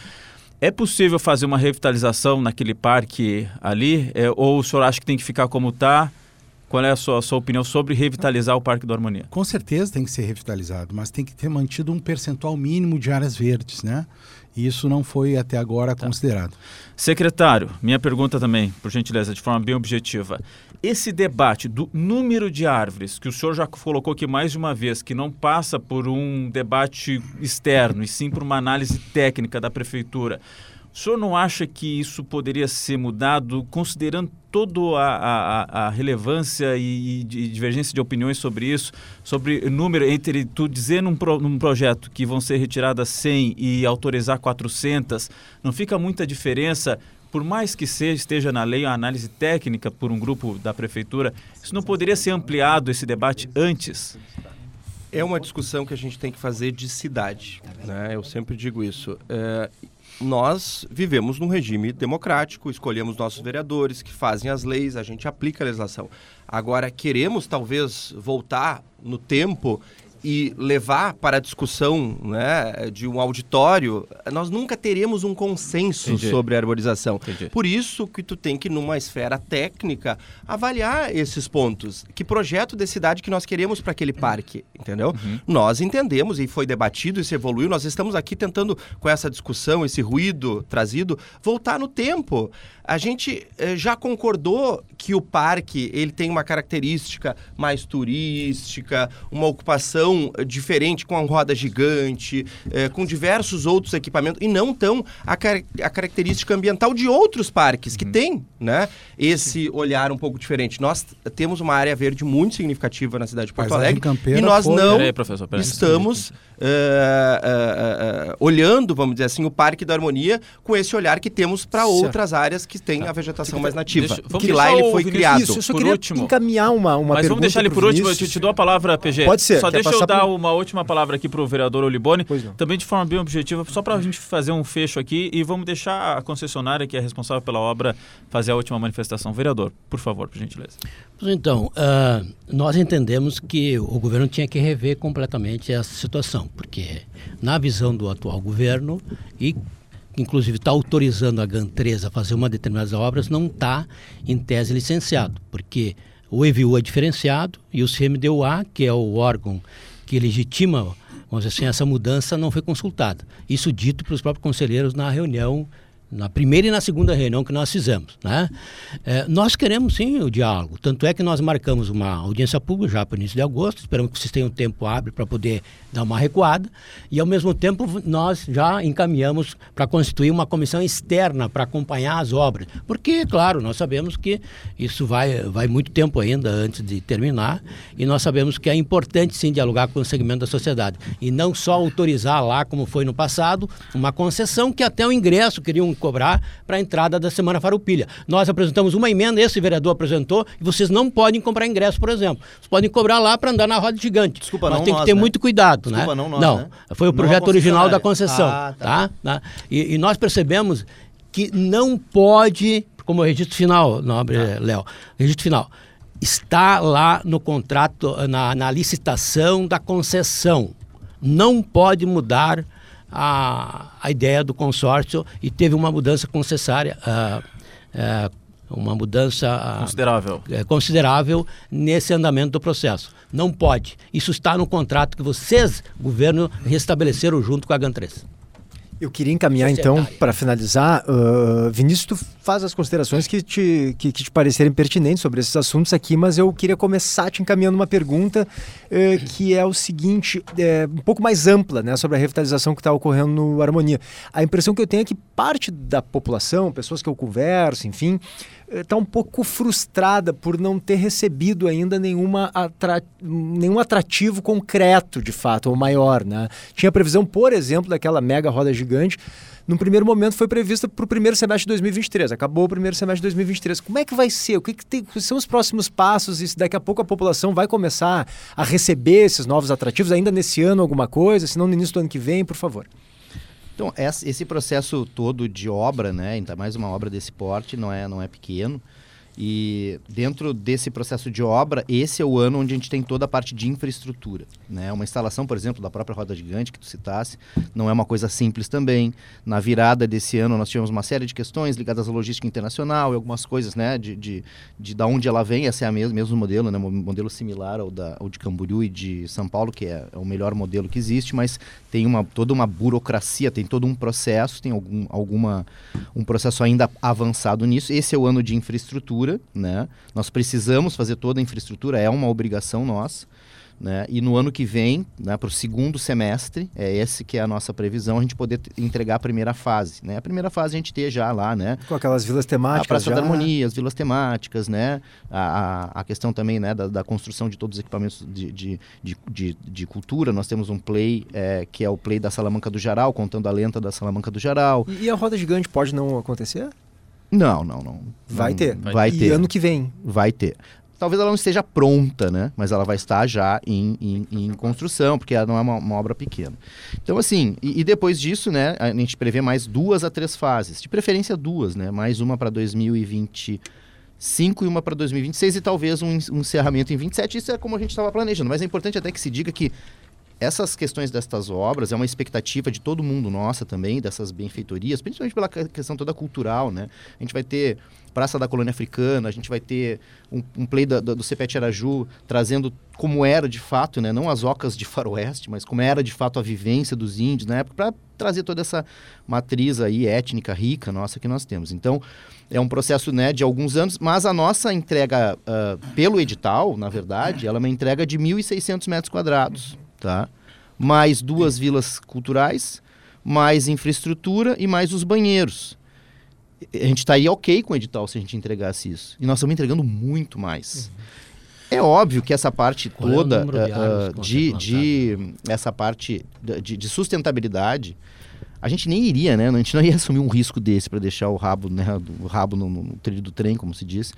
É possível fazer uma revitalização naquele parque ali? É, ou o senhor acha que tem que ficar como está? Qual é a sua, a sua opinião sobre revitalizar o Parque do Harmonia? Com certeza tem que ser revitalizado, mas tem que ter mantido um percentual mínimo de áreas verdes, né? Isso não foi até agora tá. considerado. Secretário, minha pergunta também, por gentileza, de forma bem objetiva. Esse debate do número de árvores, que o senhor já colocou aqui mais de uma vez, que não passa por um debate externo, e sim por uma análise técnica da prefeitura, o senhor não acha que isso poderia ser mudado considerando toda a, a, relevância e, e, divergência de opiniões sobre isso, sobre número, entre tu dizer num, pro, num projeto que vão ser retiradas 100 e autorizar 400, não fica muita diferença por mais que seja, esteja na lei a análise técnica por um grupo da prefeitura, isso não poderia ser ampliado esse debate antes? É uma discussão que a gente tem que fazer de cidade. Né? Eu sempre digo isso. É, nós vivemos num regime democrático, escolhemos nossos vereadores que fazem as leis, a gente aplica a legislação. Agora, queremos talvez voltar no tempo e levar para a discussão né, de um auditório, nós nunca teremos um consenso Entendi. sobre a arborização. Entendi. Por isso que tu tem que, numa esfera técnica, avaliar esses pontos. Que projeto de cidade que nós queremos para aquele parque, entendeu? Uhum. Nós entendemos, e foi debatido, e se evoluiu, nós estamos aqui tentando, com essa discussão, esse ruído trazido, voltar no tempo. A gente eh, já concordou que o parque ele tem uma característica mais turística, uma ocupação eh, diferente com a roda gigante, eh, com diversos outros equipamentos, e não tão a, car a característica ambiental de outros parques uhum. que tem né, esse olhar um pouco diferente. Nós temos uma área verde muito significativa na cidade de Porto Alegre e nós não peraí, professor, peraí. estamos olhando, vamos dizer assim, o Parque da Harmonia com esse olhar que temos para outras áreas que tem tá. a vegetação mais nativa. Deixa, que lá ele foi criado. Isso, eu só por queria último. encaminhar uma, uma Mas vamos deixar ele por último, eu te, te, dou a palavra, PG. Pode ser. Só deixa eu dar por... uma última palavra aqui para o vereador Olibone, também de forma bem objetiva, só para a gente fazer um fecho aqui e vamos deixar a concessionária, que é responsável pela obra, fazer a última manifestação. Vereador, por favor, por gentileza. Então, uh, nós entendemos que o governo tinha que rever completamente essa situação, porque na visão do atual governo e inclusive está autorizando a GAN3 a fazer uma determinada obras, não está em tese licenciado, porque o EVU é diferenciado e o CMDUA, que é o órgão que legitima, vamos dizer assim, essa mudança, não foi consultada. Isso dito para os próprios conselheiros na reunião na primeira e na segunda reunião que nós fizemos. Né? É, nós queremos sim o diálogo, tanto é que nós marcamos uma audiência pública já para o início de agosto, esperamos que vocês tenham tempo hábil para poder dar uma recuada, e ao mesmo tempo nós já encaminhamos para constituir uma comissão externa para acompanhar as obras, porque, claro, nós sabemos que isso vai, vai muito tempo ainda antes de terminar, e nós sabemos que é importante sim dialogar com o segmento da sociedade, e não só autorizar lá, como foi no passado, uma concessão que até o ingresso queriam cobrar para a entrada da Semana Farroupilha. Nós apresentamos uma emenda, esse vereador apresentou, e vocês não podem comprar ingresso, por exemplo. Vocês podem cobrar lá para andar na roda gigante. Desculpa, Mas não tem nós, que ter né? muito cuidado, Desculpa, né? Não, nós, não, né? foi o projeto original da concessão, ah, tá? tá? E, e nós percebemos que não pode, como o registro final, nobre tá. Léo, registro final, está lá no contrato, na, na licitação da concessão. Não pode mudar a, a ideia do consórcio e teve uma mudança concessária, uh, uh, uma mudança uh, considerável. É, considerável nesse andamento do processo. Não pode. Isso está no contrato que vocês, governo, restabeleceram junto com a GAN3. Eu queria encaminhar então, para finalizar, uh, Vinícius, tu faz as considerações que te, que, que, te parecerem pertinentes sobre esses assuntos aqui, mas eu queria começar te encaminhando uma pergunta uh, que é o seguinte, é, um pouco mais ampla, né, sobre a revitalização que está ocorrendo no Harmonia. A impressão que eu tenho é que parte da população, pessoas que eu converso, enfim, está eh, um pouco frustrada por não ter recebido ainda nenhuma atra... nenhum atrativo concreto, de fato, ou maior. Né? Tinha previsão, por exemplo, daquela mega roda gigante. No primeiro momento foi prevista para o primeiro semestre de 2023. Acabou o primeiro semestre de 2023. Como é que vai ser? O que, que, tem, são os próximos passos? E se daqui a pouco a população vai começar a receber esses novos atrativos ainda nesse ano alguma coisa? Se não no início do ano que vem, por favor. Então, esse processo todo de obra, né, ainda mais uma obra desse porte, não é, não é pequeno. E dentro desse processo de obra, esse é o ano onde a gente tem toda a parte de infraestrutura. Né? Uma instalação, por exemplo, da própria roda gigante que tu citasse, não é uma coisa simples também. Na virada desse ano, nós tivemos uma série de questões ligadas à logística internacional e algumas coisas né, de, de, de, de onde ela vem. Esse é o mesmo, mesmo modelo, né? um modelo similar ao, da, ao de Camboriú e de São Paulo, que é, é o melhor modelo que existe, mas tem uma, toda uma burocracia, tem todo um processo, tem algum, alguma, um processo ainda avançado nisso. Esse é o ano de infraestrutura infraestrutura, né? Nós precisamos fazer toda a infraestrutura, é uma obrigação nossa. Né? E no ano que vem, né, para o segundo semestre, é esse que é a nossa previsão, a gente poder entregar a primeira fase. Né? A primeira fase a gente ter já lá, né? Com aquelas vilas temáticas. A Praça já... da Harmonia, as vilas temáticas, né? A, a, a questão também né, da, da, construção de todos os equipamentos de, de, de, de, de cultura. Nós temos um play é, que é o play da Salamanca do Jaral, contando a lenta da Salamanca do Jaral. E, e a roda gigante pode não acontecer? Não, não, não. Vai não, ter. Vai e ter. ano que vem. Vai ter. Talvez ela não esteja pronta, né? Mas ela vai estar já em, em, em construção, porque ela não é uma, uma obra pequena. Então, assim, e, e, depois disso, né? A gente prevê mais duas a três fases. De preferência, duas, né? Mais uma para 2025 e uma para 2026 e talvez um, um encerramento em 27. Isso é como a gente estava planejando. Mas é importante até que se diga que essas questões destas obras é uma expectativa de todo mundo nossa também, dessas benfeitorias, principalmente pela questão toda cultural, né? A gente vai ter Praça da Colônia Africana, a gente vai ter um, um play da, do Cepete Araju trazendo como era de fato, né? Não as ocas de faroeste, mas como era de fato a vivência dos índios na época, para trazer toda essa matriz aí étnica rica nossa que nós temos. Então, é um processo né, de alguns anos, mas a nossa entrega uh, pelo edital, na verdade, ela é uma entrega de 1.600 metros quadrados tá? Mais duas vilas culturais, mais infraestrutura e mais os banheiros. A gente estaria ok com o edital se a gente entregasse isso. E nós estamos entregando muito mais. Uhum. É óbvio que essa parte Qual toda é uh, de, de essa parte de, de, sustentabilidade, a gente nem iria, né? A gente não ia assumir um risco desse para deixar o rabo, né, o rabo no, no, trilho do trem, como se diz.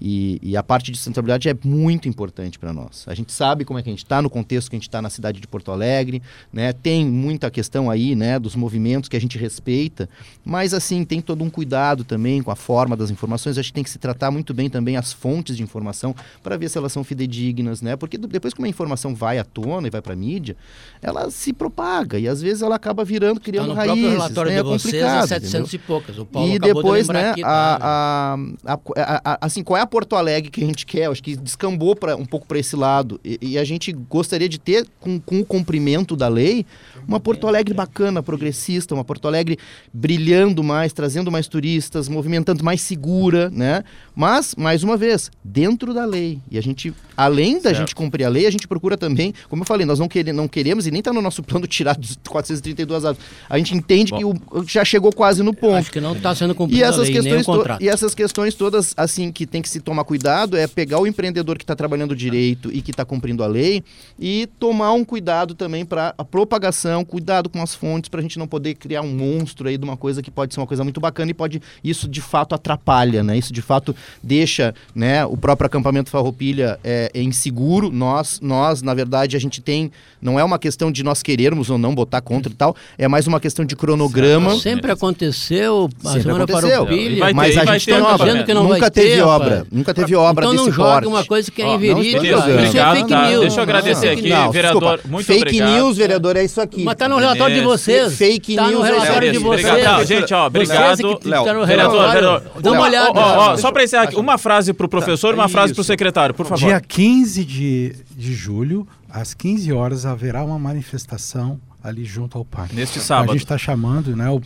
E, e, a parte de sustentabilidade é muito importante para nós. A gente sabe como é que a gente está no contexto que a gente está na cidade de Porto Alegre, né? Tem muita questão aí, né, dos movimentos que a gente respeita, mas assim tem todo um cuidado também com a forma das informações. A gente tem que se tratar muito bem também as fontes de informação para ver se elas são fidedignas, né? Porque depois que uma informação vai à tona e vai para a mídia, ela se propaga e às vezes ela acaba virando, criando tá no raízes. No relatório né? de é vocês é 700 entendeu? e poucas. O Paulo e depois, de né, aqui, tá, a, a, a, assim, qual é a Porto Alegre que a gente quer, acho que descambou pra, um pouco para esse lado. E, e, a gente gostaria de ter, com, com o cumprimento da lei, uma Porto Alegre bacana, progressista, uma Porto Alegre brilhando mais, trazendo mais turistas, movimentando mais segura, né? Mas, mais uma vez, dentro da lei. E a gente, além da certo. gente cumprir a lei, a gente procura também, como eu falei, nós não, quere, não queremos, e nem está no nosso plano tirar 432 árvores. A gente entende Bom. que o, já chegou quase no ponto. Acho que não está sendo cumprido e essas lei, questões E essas questões todas, assim, que tem que se tomar cuidado é pegar o empreendedor que está trabalhando direito e que está cumprindo a lei e tomar um cuidado também para a propagação, cuidado com as fontes, para a gente não poder criar um monstro aí de uma coisa que pode ser uma coisa muito bacana e pode isso de fato atrapalha, né? Isso de fato deixa, né, o próprio acampamento Farroupilha é, é inseguro. Nós, nós, na verdade, a gente tem, não é uma questão de nós querermos ou não botar contra e tal, é mais uma questão de cronograma. Sempre aconteceu, a Sempre aconteceu. Farroupilha, mas a gente tem obra. Que não nunca teve ter, obra, nunca teve obra então não joga uma coisa que é inverídica. Isso é fake tá. news. Deixa eu agradecer aqui, não, vereador. Desculpa. Muito fake obrigado. news, vereador, é isso aqui. Mas tá no relatório de vocês. Fake tá news. no relatório de vocês. Não, gente, ó, obrigado. Léo, tá vereador, vereador. Dá uma olhada. Ó, só para encerrar aqui, uma frase para o professor e uma frase para o secretário, por favor. Dia 15 de, de julho, às 15 horas, haverá uma manifestação ali junto ao parque. Neste sábado. A gente está chamando, né? O,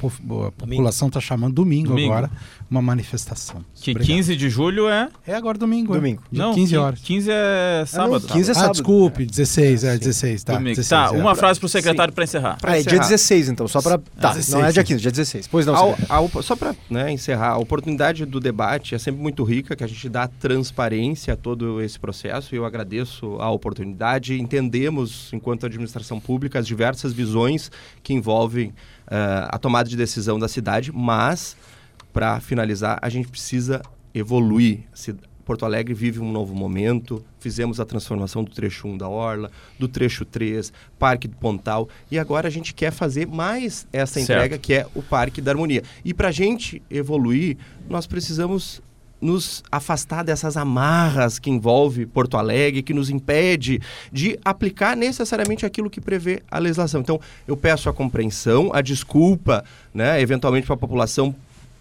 a população está chamando domingo, domingo, agora, uma manifestação. Que Obrigado. 15 de julho é? É agora domingo. É. Domingo. É. Não, 15 horas. 15 é sábado. Ah, não, 15 é sábado. Ah, desculpe, 16, é 16, tá. Domingo. 16, tá, é. uma frase para o secretário para encerrar. Pra ah, é dia 16, então, só para... Tá, 16, não é dia 15, dia 16. Pois não, ao, ao, Só para né, encerrar, a oportunidade do debate é sempre muito rica, que a gente dá transparência a todo esse processo e eu agradeço a oportunidade. Entendemos, enquanto administração pública, as diversas visões que envolvem uh, a tomada de decisão da cidade, mas, para finalizar, a gente precisa evoluir. Porto Alegre vive um novo momento, fizemos a transformação do trecho 1 da Orla, do trecho 3, Parque do Pontal, e agora a gente quer fazer mais essa entrega, certo. que é o Parque da Harmonia. E para a gente evoluir, nós precisamos nos afastar dessas amarras que envolve Porto Alegre, que nos impede de aplicar necessariamente aquilo que prevê a legislação. Então, eu peço a compreensão, a desculpa, né, eventualmente para a população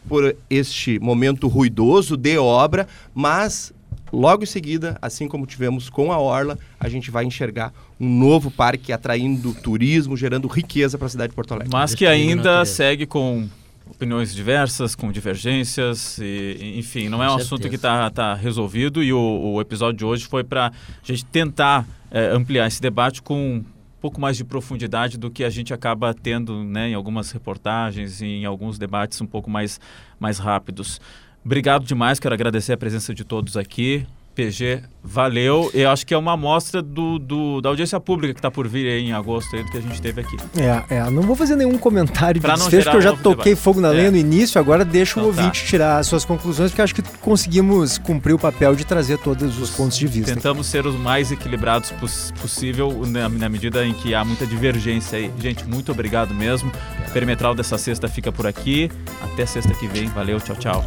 por este momento ruidoso de obra, mas logo em seguida, assim como tivemos com a Orla, a gente vai enxergar um novo parque atraindo turismo, gerando riqueza para a cidade de Porto Alegre. Mas que ainda segue com opiniões diversas, com divergências, e, enfim, não é um assunto que está tá resolvido e o, o, episódio de hoje foi para a gente tentar é, ampliar esse debate com um pouco mais de profundidade do que a gente acaba tendo né, em algumas reportagens e em alguns debates um pouco mais, mais rápidos. Obrigado demais, quero agradecer a presença de todos aqui. PG, valeu. Eu acho que é uma amostra do, do da audiência pública que está por vir em agosto aí, do que a gente teve aqui. É, é não vou fazer nenhum comentário de desfecho, porque eu já toquei debate. fogo na lenha é. no início, agora deixa então, o ouvinte tá. tirar as suas conclusões, porque acho que conseguimos cumprir o papel de trazer todos os pontos de vista. Tentamos ser os mais equilibrados poss possível na, na, medida em que há muita divergência aí. Gente, muito obrigado mesmo. O perimetral dessa sexta fica por aqui. Até sexta que vem. Valeu, tchau, tchau.